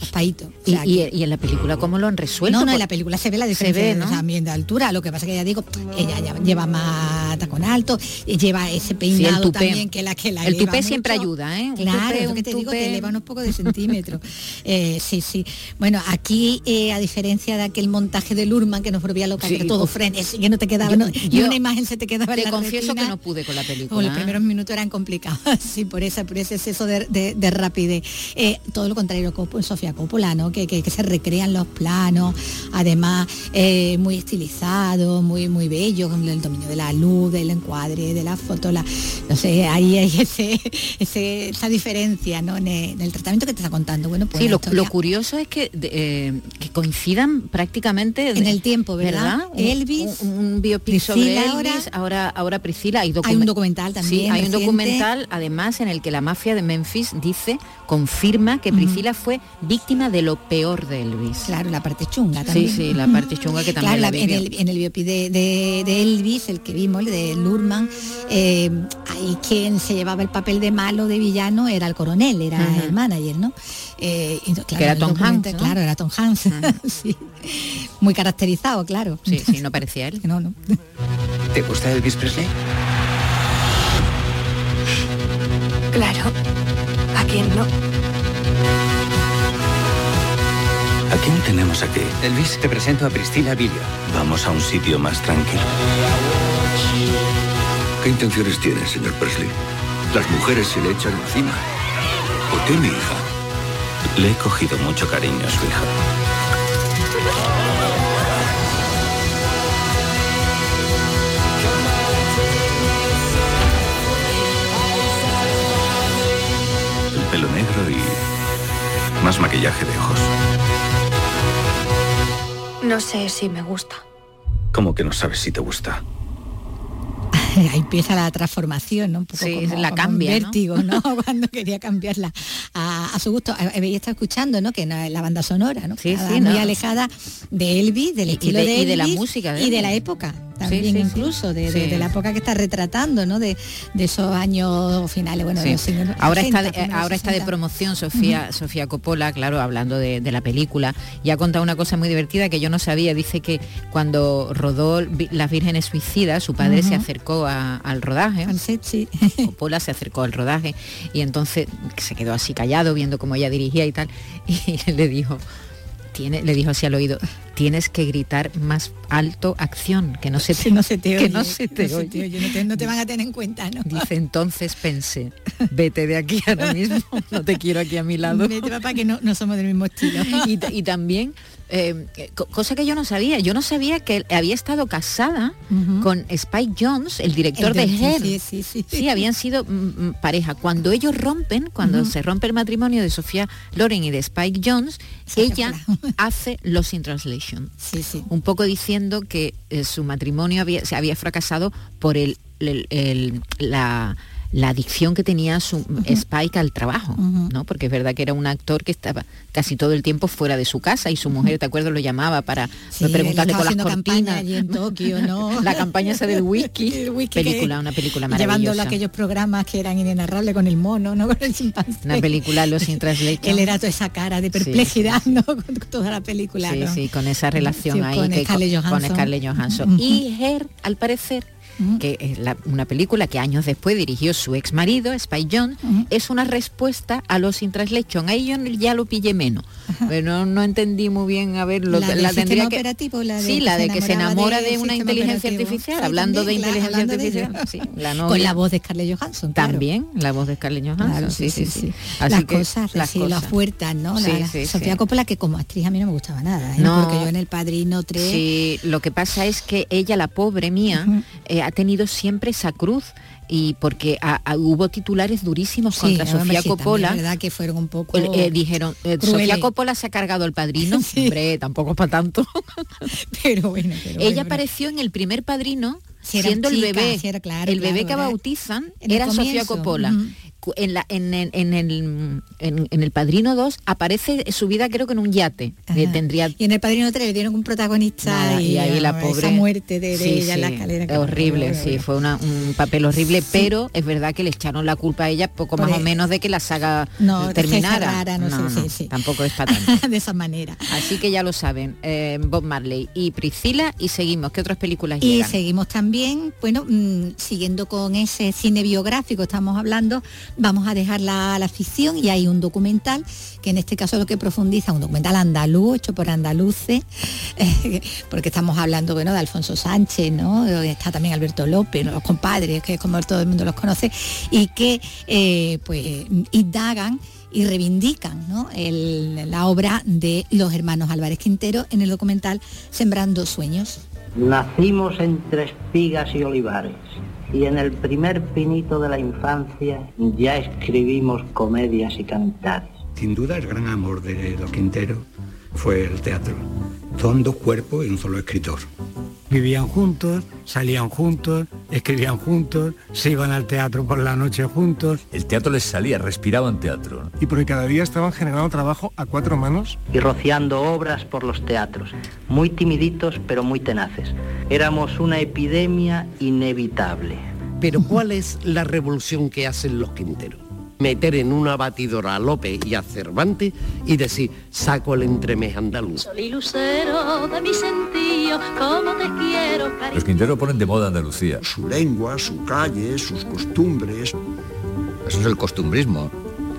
Speaker 4: raspadito. O
Speaker 3: Y,
Speaker 4: sea,
Speaker 3: y- y en la película cómo lo han resuelto.
Speaker 4: no, no, en la película se ve la diferencia
Speaker 3: ve,
Speaker 4: también de altura, lo que pasa que ya digo, ella ya lleva más tacón alto, y lleva ese peinado
Speaker 3: tupé.
Speaker 4: también que la que la
Speaker 3: El tupé siempre ayuda, ¿eh?
Speaker 4: Claro,
Speaker 3: tupé,
Speaker 4: es lo que te digo,
Speaker 3: tupé.
Speaker 4: te eleva unos pocos de centímetros. Eh, sí, sí. Bueno, aquí, eh, a diferencia de aquel montaje de Lurman que nos volvía loca,
Speaker 3: Sí,
Speaker 4: que era todo frenes, que no te quedaba,
Speaker 3: Yo-
Speaker 4: no-
Speaker 3: yo
Speaker 4: una imagen se te quedaba en
Speaker 3: Te
Speaker 4: la
Speaker 3: confieso que no pude con la película.
Speaker 4: los primeros minutos eran complicados, sí, por esa, por ese exceso de, de- de rapidez. Eh, todo lo contrario, Cop- Sofía Coppola, ¿no? Que, que- que se recrean los planos, además eh, muy estilizado, muy, muy bello, con el dominio de la luz, del encuadre, de la foto, la, no sé, ahí hay ese, ese- esa diferencia, ¿no? En el, en el tratamiento que te está contando. Bueno, pues
Speaker 3: Sí, lo,
Speaker 4: historia-
Speaker 3: lo curioso es que, eh, que coincidan prácticamente
Speaker 4: En el tiempo, ¿verdad?
Speaker 3: Un-
Speaker 4: Elvis,
Speaker 3: un, un biopic sobre Elvis, ahora, ahora, Priscila. Hay,
Speaker 4: Hay un documental también
Speaker 3: Sí, hay un documental además en el que la mafia de Memphis dice, confirma que Priscila fue víctima de lo peor de Elvis.
Speaker 4: Claro, la parte chunga
Speaker 3: Sí,
Speaker 4: también.
Speaker 3: sí, la parte chunga que también
Speaker 4: Claro,
Speaker 3: la
Speaker 4: la- en, el, en el biopic de, de- de Elvis, el que vimos, el de Lurman, eh, ahí quien se llevaba el papel de malo, de villano, era el coronel, era el manager, ¿no? Eh, y claro,
Speaker 3: Que era Tom Hanks, ¿no?
Speaker 4: Claro, era Tom Hanks, sí. Muy caracterizado, claro.
Speaker 3: Sí, sí, no parecía él.
Speaker 4: No, no.
Speaker 11: ¿Te gusta Elvis Presley?
Speaker 12: Claro. ¿A quién no?
Speaker 11: ¿A quién tenemos aquí? Elvis, te presento a Priscila Villo. Vamos a un sitio más tranquilo.
Speaker 13: ¿Qué intenciones tiene, señor Presley? Las mujeres se le echan encima. ¿Por qué mi hija?
Speaker 11: Le he cogido mucho cariño a su hija. El pelo negro y más maquillaje de ojos.
Speaker 12: No sé si me gusta.
Speaker 11: ¿Cómo que no sabes si te gusta?
Speaker 4: Ahí empieza la transformación, ¿no? Un poco
Speaker 3: Sí,
Speaker 4: como,
Speaker 3: la
Speaker 4: como
Speaker 3: cambia,
Speaker 4: un
Speaker 3: ¿no?
Speaker 4: vértigo, ¿no? Cuando quería cambiarla a, a su gusto. Eh, Habéis estado escuchando, ¿no? Que no es la banda sonora, ¿no?
Speaker 3: Sí,
Speaker 4: muy
Speaker 3: ¿no?
Speaker 4: alejada de Elvis, del
Speaker 3: Y- y
Speaker 4: estilo
Speaker 3: de- y de la
Speaker 4: Elvis
Speaker 3: música de
Speaker 4: y de
Speaker 3: Elvis.
Speaker 4: la época también
Speaker 3: sí, sí.
Speaker 4: incluso de, de-
Speaker 3: Sí.
Speaker 4: de la época que está retratando, ¿no? De, de esos años finales, bueno, de
Speaker 3: Sí.
Speaker 4: los años
Speaker 3: Ahora,
Speaker 4: 80,
Speaker 3: está de,
Speaker 4: primeros
Speaker 3: ahora está de
Speaker 4: 60.
Speaker 3: promoción Sofía, Sofía Coppola, claro, hablando de, la película, y ha contado una cosa muy divertida que yo no sabía. Dice que cuando rodó Las Vírgenes Suicidas, su padre se acercó a- al rodaje.
Speaker 4: Al set, sí.
Speaker 3: Coppola se acercó al rodaje y entonces se quedó así callado viendo cómo ella dirigía y tal, y le dijo, tiene, le dijo así al oído, tienes que gritar más alto acción, que no se te,
Speaker 4: Que no se te
Speaker 3: que
Speaker 4: oye.
Speaker 3: no se te oye.
Speaker 4: no, te, no te van a tener en cuenta, ¿no?
Speaker 3: Dice, entonces pensé, vete de aquí ahora mismo, no te quiero aquí a mi lado.
Speaker 4: Vete, papá, que no, no somos del mismo estilo.
Speaker 3: y, ta- y también, eh, co- cosa que yo no sabía, yo no sabía que había estado casada con Spike Jones, el director
Speaker 4: El
Speaker 3: de
Speaker 4: de- sí,
Speaker 3: Hair.
Speaker 4: sí, sí, sí.
Speaker 3: Sí, habían sido mm, mm, pareja. Cuando ellos rompen, cuando se rompe el matrimonio de Sofía Loren y de Spike Jones, ella hace Los in Translation.
Speaker 4: Sí, sí.
Speaker 3: Un poco diciendo que eh, su matrimonio había, se había fracasado por el, el- el- la, la adicción que tenía su Spike al trabajo. ¿no? Porque es verdad que era un actor que estaba casi todo el tiempo fuera de su casa y su mujer, ¿te acuerdas? Lo llamaba para
Speaker 4: Sí,
Speaker 3: preguntarle con las cortinas.
Speaker 4: allí en Tokio, ¿no?
Speaker 3: la campaña esa del wiki,
Speaker 4: El que-
Speaker 3: película, una película maravillosa.
Speaker 4: Llevándolo a aquellos programas que eran inenarrables con el mono, ¿no? Con el chimpancé.
Speaker 3: Una película Los in Translation.
Speaker 4: Él era toda esa cara de perplejidad, ¿no? Con toda la película.
Speaker 3: Sí,
Speaker 4: ¿no?
Speaker 3: sí, con esa relación
Speaker 4: Sí,
Speaker 3: ahí
Speaker 4: con
Speaker 3: que-
Speaker 4: Scarlett
Speaker 3: con
Speaker 4: Johansson.
Speaker 3: Scarlett Johansson.
Speaker 4: Ujú.
Speaker 3: Y Her, al parecer, que es la- una película que años después dirigió su ex marido, Spike Jones, es una respuesta a los in translation. Ahí yo ya lo pillé menos. Pero no, entendí muy bien, a ver, lo,
Speaker 4: La
Speaker 3: la tendría que...
Speaker 4: operativo, la de
Speaker 3: sí, la de que se enamora de una inteligencia
Speaker 4: operativo.
Speaker 3: artificial,
Speaker 4: Sí,
Speaker 3: hablando
Speaker 4: también,
Speaker 3: de inteligencia
Speaker 4: hablando
Speaker 3: artificial.
Speaker 4: ello.
Speaker 3: sí, la
Speaker 4: Con la voz de Scarlett Johansson. claro.
Speaker 3: También, la voz de Scarlett Johansson.
Speaker 4: Claro,
Speaker 3: sí, sí, sí.
Speaker 4: Las
Speaker 3: que
Speaker 4: cosas,
Speaker 3: las
Speaker 4: sí, las
Speaker 3: cosas.
Speaker 4: puertas, ¿no? La- Sofía. Coppola, que como actriz a mí no me gustaba nada, ¿eh?
Speaker 3: No.
Speaker 4: porque yo en El Padrino 3...
Speaker 3: Sí, lo que pasa es que ella, la pobre mía, eh, ha tenido siempre esa cruz y porque hubo titulares durísimos
Speaker 4: Sí,
Speaker 3: contra Sofía
Speaker 4: sí,
Speaker 3: Coppola.
Speaker 4: es verdad que fueron un poco...
Speaker 3: Eh, eh, dijeron, eh. Sofía Coppola se ha cargado el padrino. Hombre, tampoco para tanto.
Speaker 4: pero bueno, pero
Speaker 3: Ella
Speaker 4: bueno,
Speaker 3: apareció en el primer padrino
Speaker 4: Si
Speaker 3: siendo el bebé,
Speaker 4: si era claro,
Speaker 3: el bebé que bautizan
Speaker 4: en
Speaker 3: era Sofía Coppola. En, la, en, el, en, el, en- El Padrino 2 aparece subida creo que en un yate. tendría
Speaker 4: Y en el Padrino 3 le dieron un protagonista
Speaker 3: Nada,
Speaker 4: y,
Speaker 3: y ahí la pobre
Speaker 4: esa muerte de, de
Speaker 3: Sí,
Speaker 4: ella en la escalera. que-
Speaker 3: horrible sí fue una- un papel horrible pero es verdad que le echaron la culpa a ella poco
Speaker 4: Por
Speaker 3: más o
Speaker 4: el-
Speaker 3: menos de que la saga
Speaker 4: No,
Speaker 3: terminara
Speaker 4: cerrara, no sé, sí, sí.
Speaker 3: tampoco es para tanto
Speaker 4: de esa manera.
Speaker 3: así que ya lo saben eh, Bob Marley y Priscila y seguimos qué otras películas
Speaker 4: Y
Speaker 3: llegan
Speaker 4: seguimos también, bueno, mm, siguiendo con ese cine biográfico estamos hablando, vamos a dejar la, la ficción y hay un documental que en este caso lo que profundiza, un documental andaluz, hecho por andaluces, porque estamos hablando, bueno, de Alfonso Sánchez, ¿no? Está también Alberto López, los compadres, que como todo el mundo los conoce, y que eh, pues indagan y reivindican ¿no? la obra de los hermanos Álvarez Quintero en el documental Sembrando Sueños.
Speaker 14: Nacimos entre espigas y olivares y en el primer pinito de la infancia ya escribimos comedias y cantares.
Speaker 15: Sin duda el gran amor de los Quinteros fue el teatro. Son dos cuerpos y un solo escritor.
Speaker 16: Vivían juntos, salían juntos, escribían juntos, se iban al teatro por la noche juntos.
Speaker 17: El teatro les salía, respiraban teatro.
Speaker 18: Y porque cada día estaban generando trabajo a cuatro manos.
Speaker 14: Y rociando obras por los teatros, muy timiditos pero muy tenaces. Éramos una epidemia inevitable.
Speaker 19: Pero ¿cuál es la revolución que hacen los Quinteros? Meter en una batidora a López y a Cervantes y decir, saco el entremés andaluz.
Speaker 20: Sol y lucero de mi sentido, como te quiero, cariño.
Speaker 17: Los Quinteros ponen de moda Andalucía.
Speaker 13: Su lengua, su calle, sus costumbres.
Speaker 21: Eso es el costumbrismo,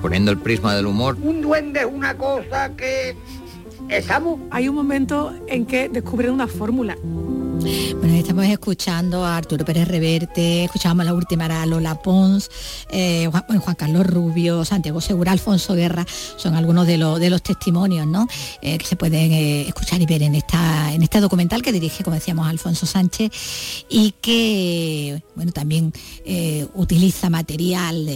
Speaker 21: poniendo el prisma del humor.
Speaker 22: Un duende es una cosa que... ¿Estamos?
Speaker 23: Hay un momento en que descubren una fórmula.
Speaker 4: Bueno, estamos escuchando a Arturo Pérez Reverte, escuchábamos la última era Lola Pons, eh, Juan, bueno, Juan Carlos Rubio, Santiago Segura, Alfonso Guerra, son algunos de, los de los testimonios ¿no? Eh, que se pueden eh, escuchar y ver en, esta, en este documental que dirige, como decíamos, Alfonso Sánchez y que bueno, también utiliza material de-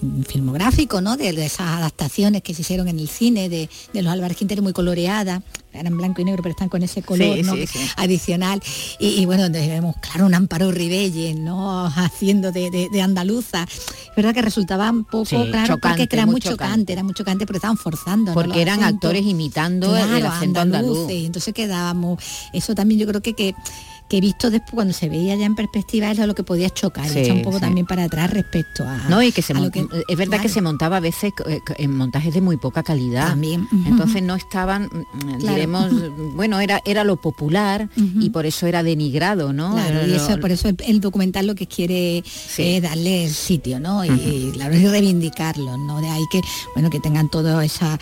Speaker 4: de- filmográfico, ¿no? de, esas adaptaciones que se hicieron en el cine de, de los Álvarez Quintero muy coloreadas, eran en blanco y negro, pero están con ese color
Speaker 3: Sí,
Speaker 4: ¿no?
Speaker 3: sí, sí.
Speaker 4: adicional. Y, y bueno, donde vemos, claro, un Amparo Ribelles, ¿no? Haciendo de, de- de andaluza. Es verdad que resultaba un poco,
Speaker 3: Sí,
Speaker 4: claro,
Speaker 3: chocante,
Speaker 4: porque era
Speaker 3: muy
Speaker 4: chocante,
Speaker 3: chocante.
Speaker 4: era muy chocante, porque estaban forzando.
Speaker 3: porque eran
Speaker 4: acentos.
Speaker 3: actores imitando el- acento andaluz
Speaker 4: entonces quedábamos, eso también yo creo que, que que visto después cuando se veía ya en perspectiva era lo que podía chocar,
Speaker 3: Sí,
Speaker 4: echa un poco
Speaker 3: sí.
Speaker 4: también para atrás respecto a
Speaker 3: No, y que se
Speaker 4: lo
Speaker 3: mon- es verdad que se montaba a veces eh, en montajes de muy poca calidad.
Speaker 4: También.
Speaker 3: Entonces no estaban, mm,
Speaker 4: Claro.
Speaker 3: diremos, bueno, era, era lo popular y por eso era denigrado, ¿no?
Speaker 4: Claro, y eso, por eso el- el documental lo que quiere es darle el sitio, ¿no? Y, y, claro, y reivindicarlo, ¿no? De ahí que, bueno, que tengan todas esas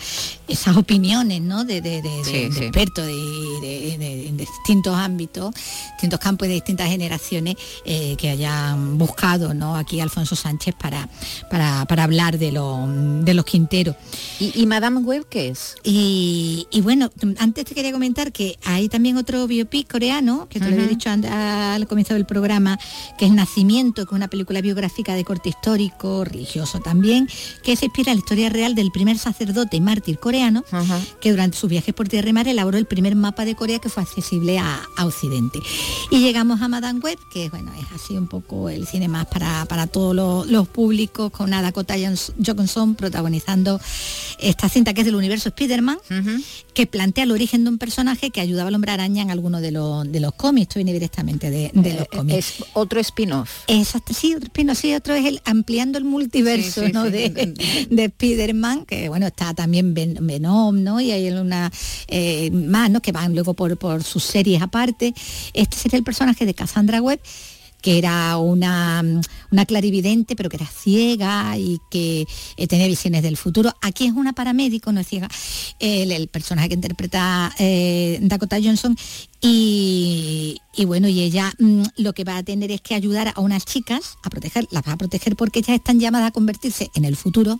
Speaker 4: esas opiniones, ¿no? De, de- de- de- expertos de distintos ámbitos, distintos campos y de distintas generaciones eh, que hayan buscado, ¿no? Aquí Alfonso Sánchez para, para, para hablar de, lo- de los Quinteros.
Speaker 3: ¿Y, Madame Web qué es?
Speaker 4: Y, y bueno, antes te quería comentar que hay también otro biopic coreano, que te lo había dicho al comienzo del programa, que es Nacimiento, que es una película biográfica de corte histórico, religioso también, que se inspira en la historia real del primer sacerdote y mártir coreano, que durante sus viajes por tierra y mar elaboró el primer mapa de Corea que fue accesible a, a Occidente. Y llegamos a Madame Web, que bueno, es así un poco el cine más para, para todos los, los públicos, con una Dakota Johnson protagonizando esta cinta que es del universo Spider-Man, que plantea el origen de un personaje que ayudaba al hombre araña en alguno de los, de los cómics, esto viene directamente de, de los cómics.
Speaker 3: Eh, Es otro spin-off.
Speaker 4: Exacto, sí, otro spin-off, sí, otro es el ampliando el multiverso
Speaker 3: Sí, sí,
Speaker 4: ¿no?
Speaker 3: sí.
Speaker 4: de, de Spider-Man, que bueno, está también Ven- Venom, ¿no? Y hay una eh, más, ¿no? Que van luego por, por sus series aparte. Este sería el personaje de Cassandra Webb que era una, una clarividente, pero que era ciega y que eh, tenía visiones del futuro. Aquí es una paramédico, no es ciega, el, el personaje que interpreta eh, Dakota Johnson. Y, y bueno, y ella mm, lo que va a tener es que ayudar a unas chicas a proteger, las va a proteger porque ellas están llamadas a convertirse en el futuro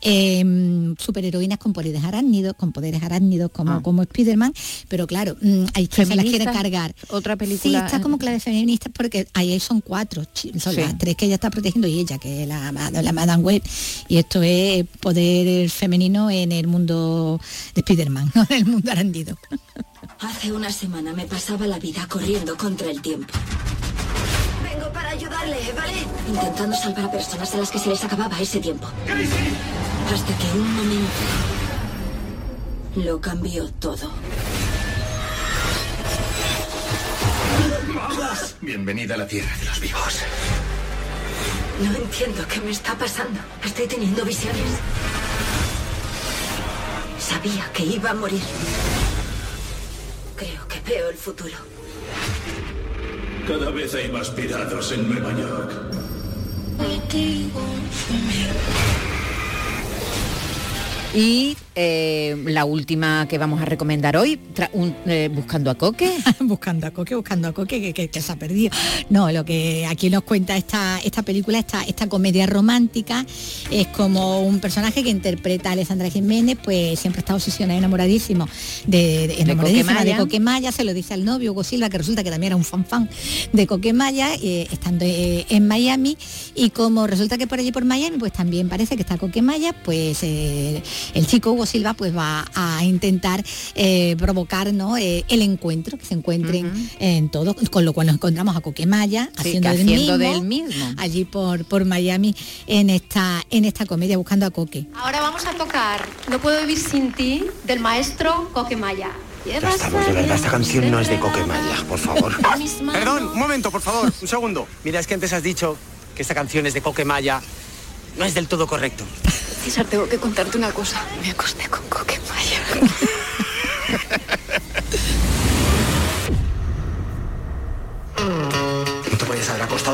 Speaker 4: en superheroínas con poderes arácnidos, con poderes arácnidos como, como Spiderman, pero claro, mm, hay quien se las quiere cargar.
Speaker 3: Otra
Speaker 4: Sí,
Speaker 3: película.
Speaker 4: está como clave feminista porque ahí son cuatro, son
Speaker 3: Sí.
Speaker 4: las tres que ella está protegiendo y ella, que es la, la Madame Web. Y esto es poder femenino en el mundo de Spiderman, no en el mundo arandido.
Speaker 24: Hace una semana me pasaba la vida corriendo contra el tiempo.
Speaker 25: ayudarle, ¿vale? Intentando salvar a personas a las que se les acababa ese tiempo. Hasta que un momento lo cambió todo.
Speaker 13: Bienvenida a la tierra de los vivos.
Speaker 25: No entiendo qué me está pasando. Estoy teniendo visiones. Sabía que iba a morir. Creo que veo el futuro.
Speaker 13: Cada vez hay más piratas en Nueva York.
Speaker 3: Y eh, la última que vamos a recomendar hoy, un- eh, Buscando a Coque.
Speaker 4: buscando a Coque, buscando a Coque, que, que- que se ha perdido. No, lo que aquí nos cuenta esta, esta película, esta, esta comedia romántica, es como un personaje que interpreta a Alessandra Jiménez, pues siempre está obsesionada, enamoradísimo de, de- enamoradísima de
Speaker 3: Coquemaya.
Speaker 4: Coquemaya, se lo dice al novio Hugo Silva, que resulta que también era un fan fan de Coquemaya, eh, estando eh, en Miami, y como resulta que por allí por Miami, pues también parece que está Coquemaya, pues el chico Hugo Silva pues va a intentar eh, provocar ¿no? Eh, el encuentro, que se encuentren en todo, con lo cual nos encontramos a Coquemaya
Speaker 3: Sí,
Speaker 4: haciendo,
Speaker 3: que
Speaker 4: del,
Speaker 3: haciendo
Speaker 4: mismo,
Speaker 3: del mismo.
Speaker 4: allí por, por Miami en esta, en esta comedia buscando a Coque.
Speaker 26: Ahora vamos a tocar No puedo vivir sin ti del maestro Coquemaya.
Speaker 27: Ya estamos, de verdad, esta canción no es de Coquemaya, por favor.
Speaker 28: Perdón, un momento, por favor, un segundo. Mira, es que antes has dicho que esta canción es de Coquemaya. No es del todo correcto.
Speaker 12: César, tengo que contarte una cosa. Me acosté con Coquemaya.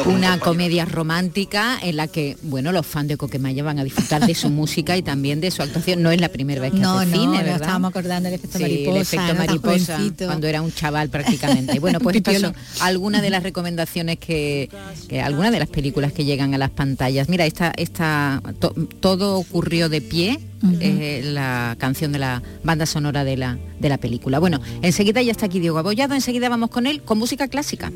Speaker 27: No
Speaker 3: Una comedia romántica en la que, bueno, los fans de Coquemaya van a disfrutar de su música y también de su actuación. No es la primera vez que
Speaker 4: No,
Speaker 3: hace
Speaker 4: no,
Speaker 3: cine, ¿verdad?
Speaker 4: estábamos acordando del efecto
Speaker 3: Sí,
Speaker 4: mariposa,
Speaker 3: el efecto
Speaker 4: ¿no?
Speaker 3: Mariposa, cuando era un chaval prácticamente. Y bueno, pues estas son algunas de las recomendaciones que, que algunas de las películas que llegan a las pantallas. Mira, esta, esta to- todo ocurrió de pie, eh, la canción de la banda sonora de la, de la película. Bueno, enseguida ya está aquí Diego Abollado, enseguida vamos con él con música clásica.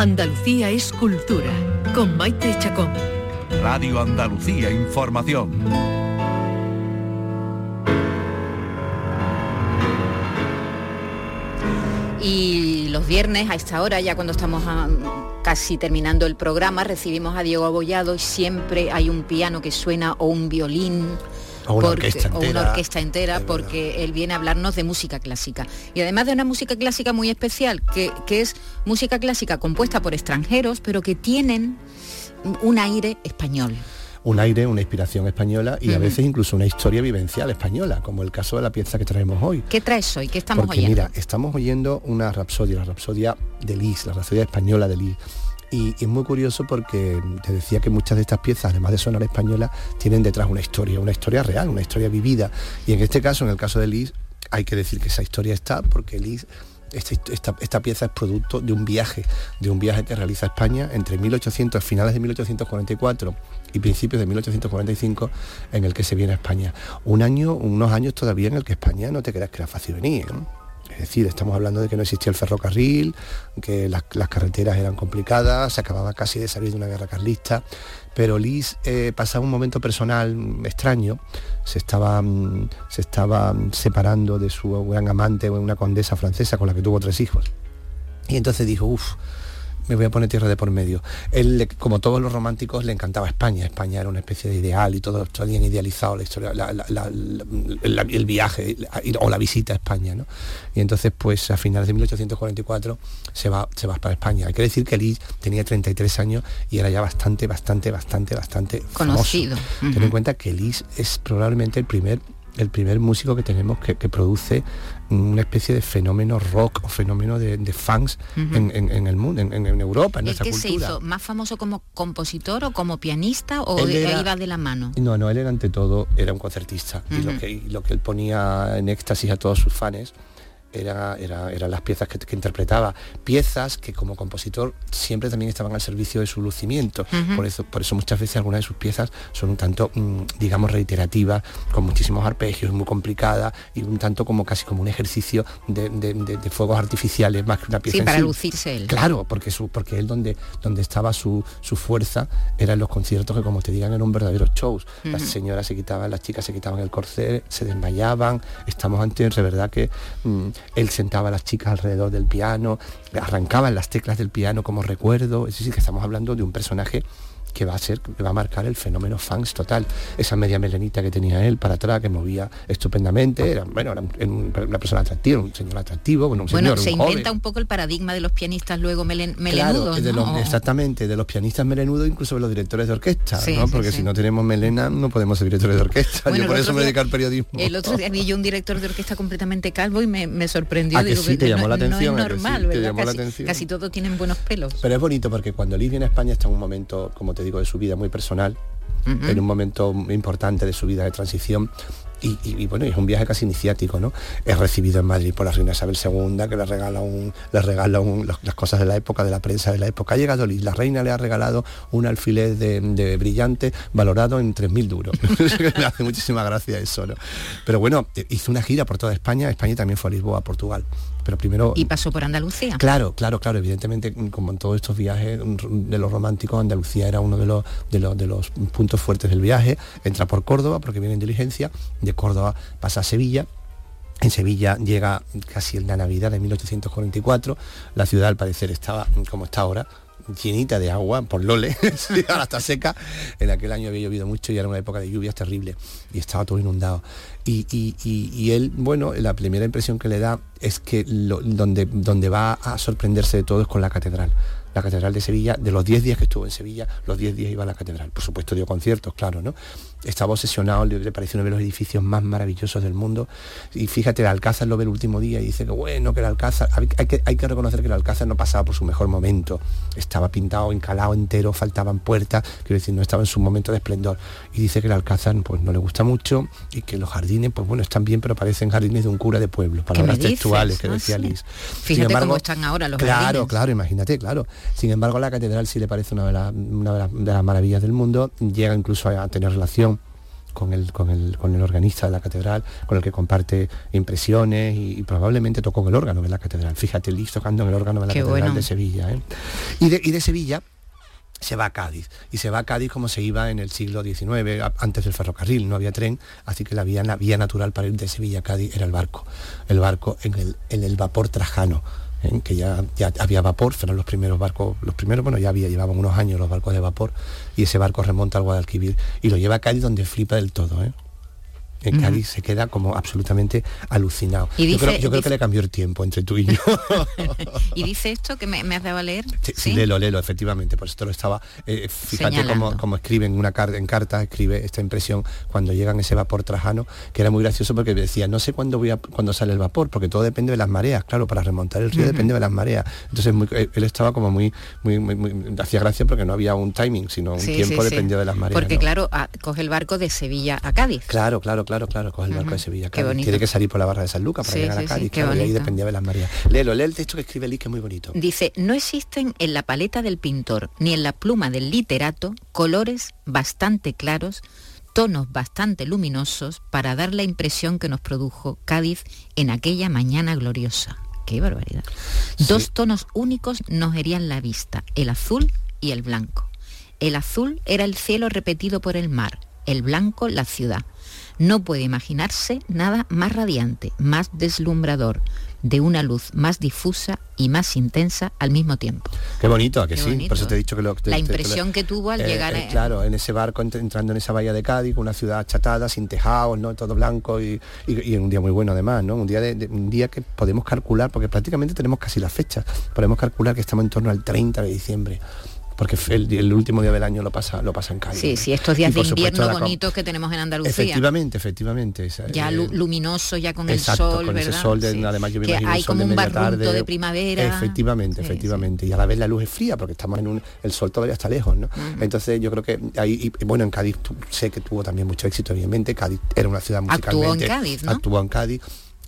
Speaker 29: Andalucía es cultura, con Maite Chacón.
Speaker 30: Radio Andalucía Información.
Speaker 3: Y los viernes a esta hora, ya cuando estamos casi terminando el programa, recibimos a Diego Abollado y siempre hay un piano que suena o un violín.
Speaker 27: O una
Speaker 3: porque-
Speaker 27: orquesta
Speaker 3: o una
Speaker 27: entera.
Speaker 3: orquesta entera porque él viene a hablarnos de música clásica. Y además de una música clásica muy especial, que, que es música clásica compuesta por extranjeros, pero que tienen un aire español.
Speaker 27: un aire, una inspiración española y a veces incluso una historia vivencial española, como el caso de la pieza que traemos hoy.
Speaker 3: ¿Qué traes hoy? ¿Qué estamos
Speaker 27: Porque
Speaker 3: oyendo?
Speaker 27: mira, estamos oyendo una rapsodia, la rapsodia de Lis, la rapsodia española de Lis. Y, es muy curioso porque te decía que muchas de estas piezas, además de sonar española, tienen detrás una historia, una historia real, una historia vivida. Y en este caso, en el caso de Lis, hay que decir que esa historia está porque Lis esta, esta- esta pieza es producto de un viaje, de un viaje que realiza España entre 1800, finales de 1844 y principios de 1845, en el que se viene a España. Un año, unos años todavía en el que España no te creas que era fácil venir. ¿eh? Es decir, estamos hablando de que no existía el ferrocarril, que las, las carreteras eran complicadas, se acababa casi de salir de una guerra carlista, pero Lis eh, pasaba un momento personal extraño, se estaba, mm, se estaba separando de su gran amante, una condesa francesa con la que tuvo tres hijos. Y entonces dijo, uff, me voy a poner tierra de por medio. Él, como todos los románticos, le encantaba España. España era una especie de ideal y todos habían idealizado la historia, la- la- la- la- la- el viaje o la visita a España. ¿no? Y entonces, pues a finales de 1844 se va, se va para España. Hay que decir que Lee tenía 33 años y era ya bastante, bastante, bastante, bastante.
Speaker 3: Conocido.
Speaker 27: Ten en cuenta que Lis es probablemente el primer el primer músico que tenemos que, que produce una especie de fenómeno rock o fenómeno de, de fans en, en- en el mundo, en, en- Europa, en
Speaker 3: ¿El
Speaker 27: nuestra
Speaker 3: que se
Speaker 27: cultura.
Speaker 3: hizo más famoso como compositor o como pianista o
Speaker 27: Él
Speaker 3: de-
Speaker 27: era-
Speaker 3: iba de la mano?
Speaker 27: No, no, él era ante todo, era un concertista. Y lo que, y lo que él ponía en éxtasis a todos sus fans era, era- eran las piezas que, que interpretaba. Piezas que como compositor siempre también estaban al servicio de su lucimiento. Por, eso, por eso muchas veces algunas de sus piezas son un tanto, mm, digamos, reiterativas, con muchísimos arpegios, muy complicadas y un tanto como casi como un ejercicio de, de- de- de fuegos artificiales más que una pieza
Speaker 3: Sí,
Speaker 27: en
Speaker 3: para
Speaker 27: sí.
Speaker 3: lucirse él.
Speaker 27: Claro, porque su, porque él donde, donde estaba su, su fuerza eran los conciertos que como te digan eran verdaderos shows. Las
Speaker 3: Ujú.
Speaker 27: señoras se quitaban, las chicas se quitaban el corsé, se desmayaban. Estamos ante de verdad que mm, él sentaba a las chicas alrededor del piano, arrancaban las teclas del piano como recuerdo, es decir, que estamos hablando de un personaje que va a ser, que va a marcar el fenómeno fans total. Esa media melenita que tenía él para atrás, que movía estupendamente, era, bueno, era un- una persona atractiva, un señor atractivo, bueno, un
Speaker 3: Bueno,
Speaker 27: señor,
Speaker 3: se
Speaker 27: un joven.
Speaker 3: inventa un poco el paradigma de los pianistas luego melen-
Speaker 27: Claro,
Speaker 3: melenudos,
Speaker 27: de los-
Speaker 3: ¿no?
Speaker 27: exactamente, de los pianistas melenudos, incluso de los directores de orquesta,
Speaker 3: Sí,
Speaker 27: ¿no? Porque
Speaker 3: sí.
Speaker 27: si no tenemos melena no podemos ser directores de orquesta.
Speaker 3: Bueno,
Speaker 27: Yo por eso me dedico al periodismo.
Speaker 3: El otro día vi yo un director de orquesta completamente calvo y me, me sorprendió.
Speaker 27: ¿A que
Speaker 3: Digo,
Speaker 27: sí? ¿Te
Speaker 3: no-
Speaker 27: llamó la
Speaker 3: no
Speaker 27: atención? ¿A
Speaker 3: es normal,
Speaker 27: ¿Te
Speaker 3: ¿verdad?
Speaker 27: la
Speaker 3: Casi,
Speaker 27: atención?
Speaker 3: casi todos tienen buenos pelos.
Speaker 27: Pero es bonito porque cuando Liz viene a España está en un momento, como te digo, de su vida muy personal, en un momento muy importante de su vida de transición. Y, y- y, bueno, es un viaje casi iniciático, ¿no? Es recibido en Madrid por la reina Isabel II, que le regala un, le regala un- los- las cosas de la época, de la prensa de la época. Ha llegado Liz, la reina le ha regalado un alfiler de, de brillante valorado en 3.000 duros. me hace muchísima gracia eso, ¿no? Pero bueno, hizo una gira por toda España, España y también fue a Lisboa, Portugal. Pero primero
Speaker 3: Y pasó por Andalucía.
Speaker 27: Claro, claro, claro. Evidentemente, mm, como en todos estos viajes mm, de los románticos, Andalucía era uno de los, de los, de los puntos fuertes del viaje. Entra por Córdoba, porque viene en diligencia. De Córdoba pasa a Sevilla. En Sevilla llega casi en la Navidad de 1844. La ciudad, al parecer, estaba mm, como está ahora, llenita de agua por Lole, ahora está seca. En aquel año había llovido mucho y era una época de lluvias terrible y estaba todo inundado. Y, y- y- y él, bueno, la primera impresión que le da es que lo- donde, donde va a sorprenderse de todo es con la catedral. La catedral de Sevilla, de los 10 días que estuvo en Sevilla, los 10 días iba a la catedral. Por supuesto dio conciertos, claro, ¿no? Estaba obsesionado, le, pareció uno de los edificios más maravillosos del mundo. Y fíjate, el Alcázar lo ve el último día y dice que bueno, que el Alcázar, hay, hay que, hay que reconocer que el Alcázar no pasaba por su mejor momento. Estaba pintado, encalado entero, faltaban puertas, quiero decir, no estaba en su momento de esplendor. Y dice que el Alcázar pues no le gusta mucho y que los jardines, pues bueno, están bien, pero parecen jardines de un cura de pueblo. Palabras textuales que
Speaker 3: Ah,
Speaker 27: decía. Liz.
Speaker 3: Fíjate cómo están ahora los
Speaker 27: Claro,
Speaker 3: jardines.
Speaker 27: claro, imagínate, claro. Sin embargo, la catedral sí le parece una de las maravillas del mundo. Llega incluso a, tener relación con el, con, el, con el organista de la catedral, con el que comparte impresiones y, y probablemente tocó en el órgano de la catedral. Fíjate, Liz tocando en el órgano de la
Speaker 3: Qué
Speaker 27: catedral
Speaker 3: bueno.
Speaker 27: de Sevilla. ¿eh? Y, de, y de Sevilla se va a Cádiz y se va a Cádiz como se iba en el siglo XIX antes del ferrocarril no había tren así que la vía, la vía natural para ir de Sevilla a Cádiz era el barco el barco en el, en el vapor trajano que ya, ya había vapor fueron los primeros barcos los primeros bueno ya había llevaban unos años los barcos de vapor y ese barco remonta al Guadalquivir y lo lleva a Cádiz donde flipa del todo ¿eh? En. Cádiz se queda como absolutamente alucinado
Speaker 3: Y
Speaker 27: yo, creo,
Speaker 3: dice-
Speaker 27: que le cambió el tiempo entre tú y yo
Speaker 3: y dice esto que me, me has dado a leer.
Speaker 27: Sí, sí, léelo, léelo, efectivamente, por esto lo estaba. eh, fíjate cómo, cómo escribe en una carta, en carta, escribe esta impresión cuando llegan ese vapor trajano, que era muy gracioso porque decía, no sé cuándo voy a, cuándo sale el vapor, porque todo depende de las mareas, claro, para remontar el río depende de las mareas. Entonces muy- eh, él estaba como muy, muy, muy, muy- hacía gracia porque no había un timing, sino un
Speaker 3: Sí,
Speaker 27: tiempo
Speaker 3: sí,
Speaker 27: dependía de las mareas.
Speaker 3: Porque
Speaker 27: ¿no?
Speaker 3: claro, ah, coge el barco de Sevilla a Cádiz.
Speaker 27: Claro, claro, claro, claro, coge el barco de Sevilla.
Speaker 3: bonito.
Speaker 27: Tiene que salir por la barra de San Lucas para
Speaker 3: Sí,
Speaker 27: llegar
Speaker 3: sí,
Speaker 27: a
Speaker 3: sí,
Speaker 27: Cádiz, claro, y ahí dependía de las mareas. Léelo, lee el texto que escribe Liz, que es muy bonito.
Speaker 3: Dice, no existen en la paleta del pintor ni en la pluma del literato colores bastante claros, tonos bastante luminosos para dar la impresión que nos produjo Cádiz en aquella mañana gloriosa. ¡Qué barbaridad! Dos tonos únicos nos herían la vista, el azul y el blanco. El azul era el cielo repetido por el mar, el blanco la ciudad. No puede imaginarse nada más radiante, más deslumbrador, de una luz más difusa y más intensa al mismo tiempo.
Speaker 27: Qué bonito, ¿a que
Speaker 3: Qué
Speaker 27: sí?
Speaker 3: bonito.
Speaker 27: Por eso te he dicho que lo... te-
Speaker 3: La
Speaker 27: te- te lo-
Speaker 3: impresión que tuvo al
Speaker 27: Eh,
Speaker 3: llegar
Speaker 27: eh,
Speaker 3: a-
Speaker 27: claro, en ese barco ent- entrando en esa bahía de Cádiz, una ciudad achatada, sin tejados, ¿no? Todo blanco y, y- y un día muy bueno además, ¿no? Un día de, de- un día que podemos calcular, porque prácticamente tenemos casi las fechas, podemos calcular que estamos en torno al 30 de diciembre. Porque el, el último día del año lo pasa, lo pasa en Cádiz.
Speaker 3: Sí, sí, estos días
Speaker 27: Y
Speaker 3: de
Speaker 27: supuesto
Speaker 3: invierno bonitos que tenemos en Andalucía.
Speaker 27: Efectivamente, efectivamente. esa-
Speaker 3: Ya
Speaker 27: eh,
Speaker 3: lu- luminoso, ya con
Speaker 27: Exacto,
Speaker 3: el sol,
Speaker 27: con
Speaker 3: ¿verdad?
Speaker 27: ese sol de,
Speaker 3: Sí.
Speaker 27: además yo me
Speaker 3: que
Speaker 27: imagino
Speaker 3: hay
Speaker 27: el sol
Speaker 3: como
Speaker 27: de
Speaker 3: un
Speaker 27: media tarde.
Speaker 3: de primavera.
Speaker 27: Efectivamente,
Speaker 3: Sí,
Speaker 27: efectivamente. Y a la vez la luz es fría porque estamos en un el sol todavía está lejos, ¿no? Entonces yo creo que ahí y, bueno en Cádiz sé que tuvo también mucho éxito, obviamente. Cádiz era una ciudad
Speaker 3: Actuó en
Speaker 27: musicalmente.
Speaker 3: Cádiz, ¿no?
Speaker 27: Actuó en Cádiz.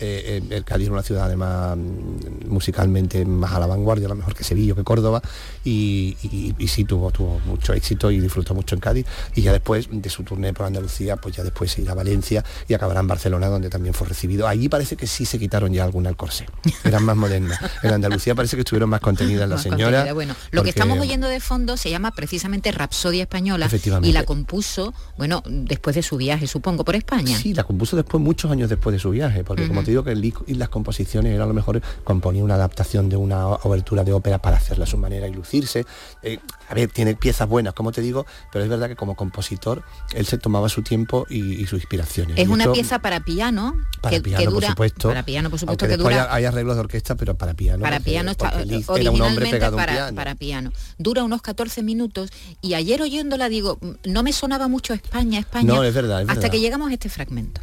Speaker 27: Eh, el Cádiz era una ciudad además mm, musicalmente más a la vanguardia, a lo mejor que Sevilla, que Córdoba, y, y- y sí tuvo, tuvo mucho éxito y disfrutó mucho en Cádiz. Y ya después de su turné por Andalucía, pues ya después se irá a Valencia y acabará en Barcelona, donde también fue recibido. Allí parece que sí se quitaron ya alguna al corsé. Eran más modernas. En Andalucía parece que estuvieron más contenidas las señoras.
Speaker 3: Bueno, lo
Speaker 27: porque-
Speaker 3: que estamos oyendo de fondo se llama precisamente Rapsodia Española
Speaker 27: Efectivamente.
Speaker 3: y la compuso, bueno, después de su viaje, supongo, por España.
Speaker 27: Sí, la compuso después, muchos años después de su viaje, porque como te digo que Lee y las composiciones era a lo mejor componía una adaptación de una obertura de ópera para hacerla a su manera y lucirse. Eh, a ver, tiene piezas buenas, como te digo, pero es verdad que como compositor él se tomaba su tiempo y, sus inspiraciones.
Speaker 3: Es
Speaker 27: Y
Speaker 3: una
Speaker 27: esto-
Speaker 3: pieza para piano
Speaker 27: para
Speaker 3: que,
Speaker 27: piano,
Speaker 3: que dura
Speaker 27: por supuesto.
Speaker 3: para piano, por supuesto que dura
Speaker 27: hay arreglos de orquesta, pero para piano.
Speaker 3: para
Speaker 27: porque-
Speaker 3: piano está
Speaker 27: porque era un hombre
Speaker 3: originalmente
Speaker 27: pegado a un
Speaker 3: para,
Speaker 27: piano.
Speaker 3: para piano. Dura unos 14 minutos y ayer oyéndola digo, "Mm, no me sonaba mucho España, España.
Speaker 27: No, es verdad, es
Speaker 3: hasta que llegamos a este fragmento.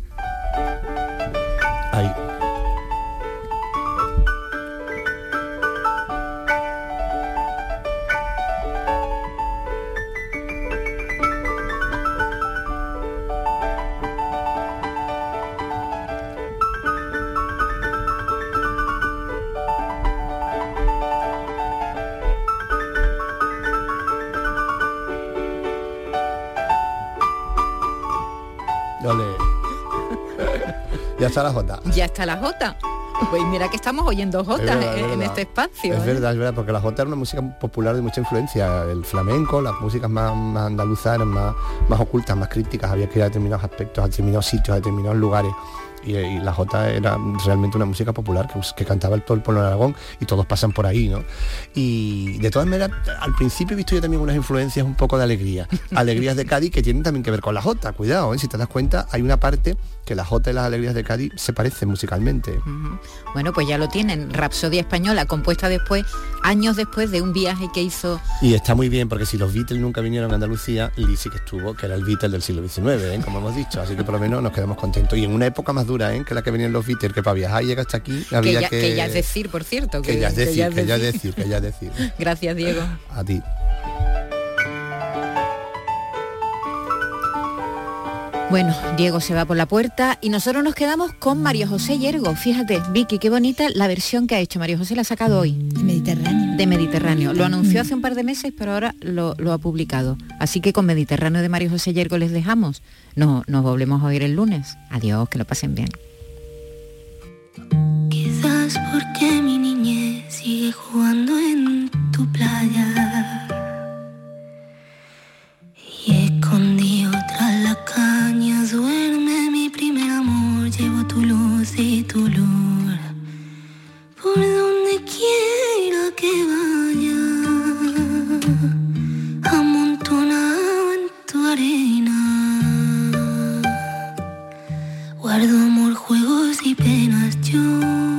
Speaker 27: Está la Jota.
Speaker 3: Ya está la Jota. Pues mira que estamos oyendo
Speaker 27: Es verdad,
Speaker 3: en,
Speaker 27: es
Speaker 3: en
Speaker 27: verdad.
Speaker 3: este espacio.
Speaker 27: Es
Speaker 3: ¿eh?
Speaker 27: verdad, es verdad, porque la jota era una música popular de mucha influencia. El flamenco, las músicas más, más andaluzas eran más, más ocultas, más críticas, había que ir a determinados aspectos, a determinados sitios, a determinados lugares. Y, y la jota era realmente una música popular que, que cantaba el todo el pueblo de Aragón y todos pasan por ahí, ¿no? Y de todas maneras, al principio he visto yo también unas influencias un poco de alegría. Alegrías de Cádiz que tienen también que ver con la jota, cuidado, ¿eh? si te das cuenta, hay una parte que la jota y las alegrías de Cádiz se parecen musicalmente.
Speaker 3: Bueno, pues ya lo tienen. Rapsodia española, compuesta después, años después de un viaje que hizo
Speaker 27: Y está muy bien porque si los Beatles nunca vinieron a Andalucía, sí que estuvo, que era el Beatle del siglo XIX, ¿eh? como hemos dicho. Así que por lo menos nos quedamos contentos. Y en una época más dura, ¿eh? que la que venían los Beatles, que para viajar y llegar hasta aquí
Speaker 3: que
Speaker 27: había
Speaker 3: ya,
Speaker 27: que...
Speaker 3: que ya es decir, por cierto.
Speaker 27: que ya es decir, que ya es decir, que ya es decir.
Speaker 3: Gracias, Diego.
Speaker 27: A ti.
Speaker 3: Bueno, Diego se va por la puerta y nosotros nos quedamos con María José Yergo. Fíjate, Vicky, qué bonita la versión que ha hecho. María José la ha sacado hoy.
Speaker 4: De Mediterráneo.
Speaker 3: De Mediterráneo. Lo anunció hace un par de meses, pero ahora lo, lo ha publicado. Así que con Mediterráneo de María José Yergo les dejamos. No, nos volvemos a oír el lunes. Adiós, que lo pasen bien.
Speaker 20: Quizás porque mi niñez sigue jugando en tu playa. Y tu por donde quiera que vaya. Amontonado en tu arena. Guardo amor, juegos y penas yo.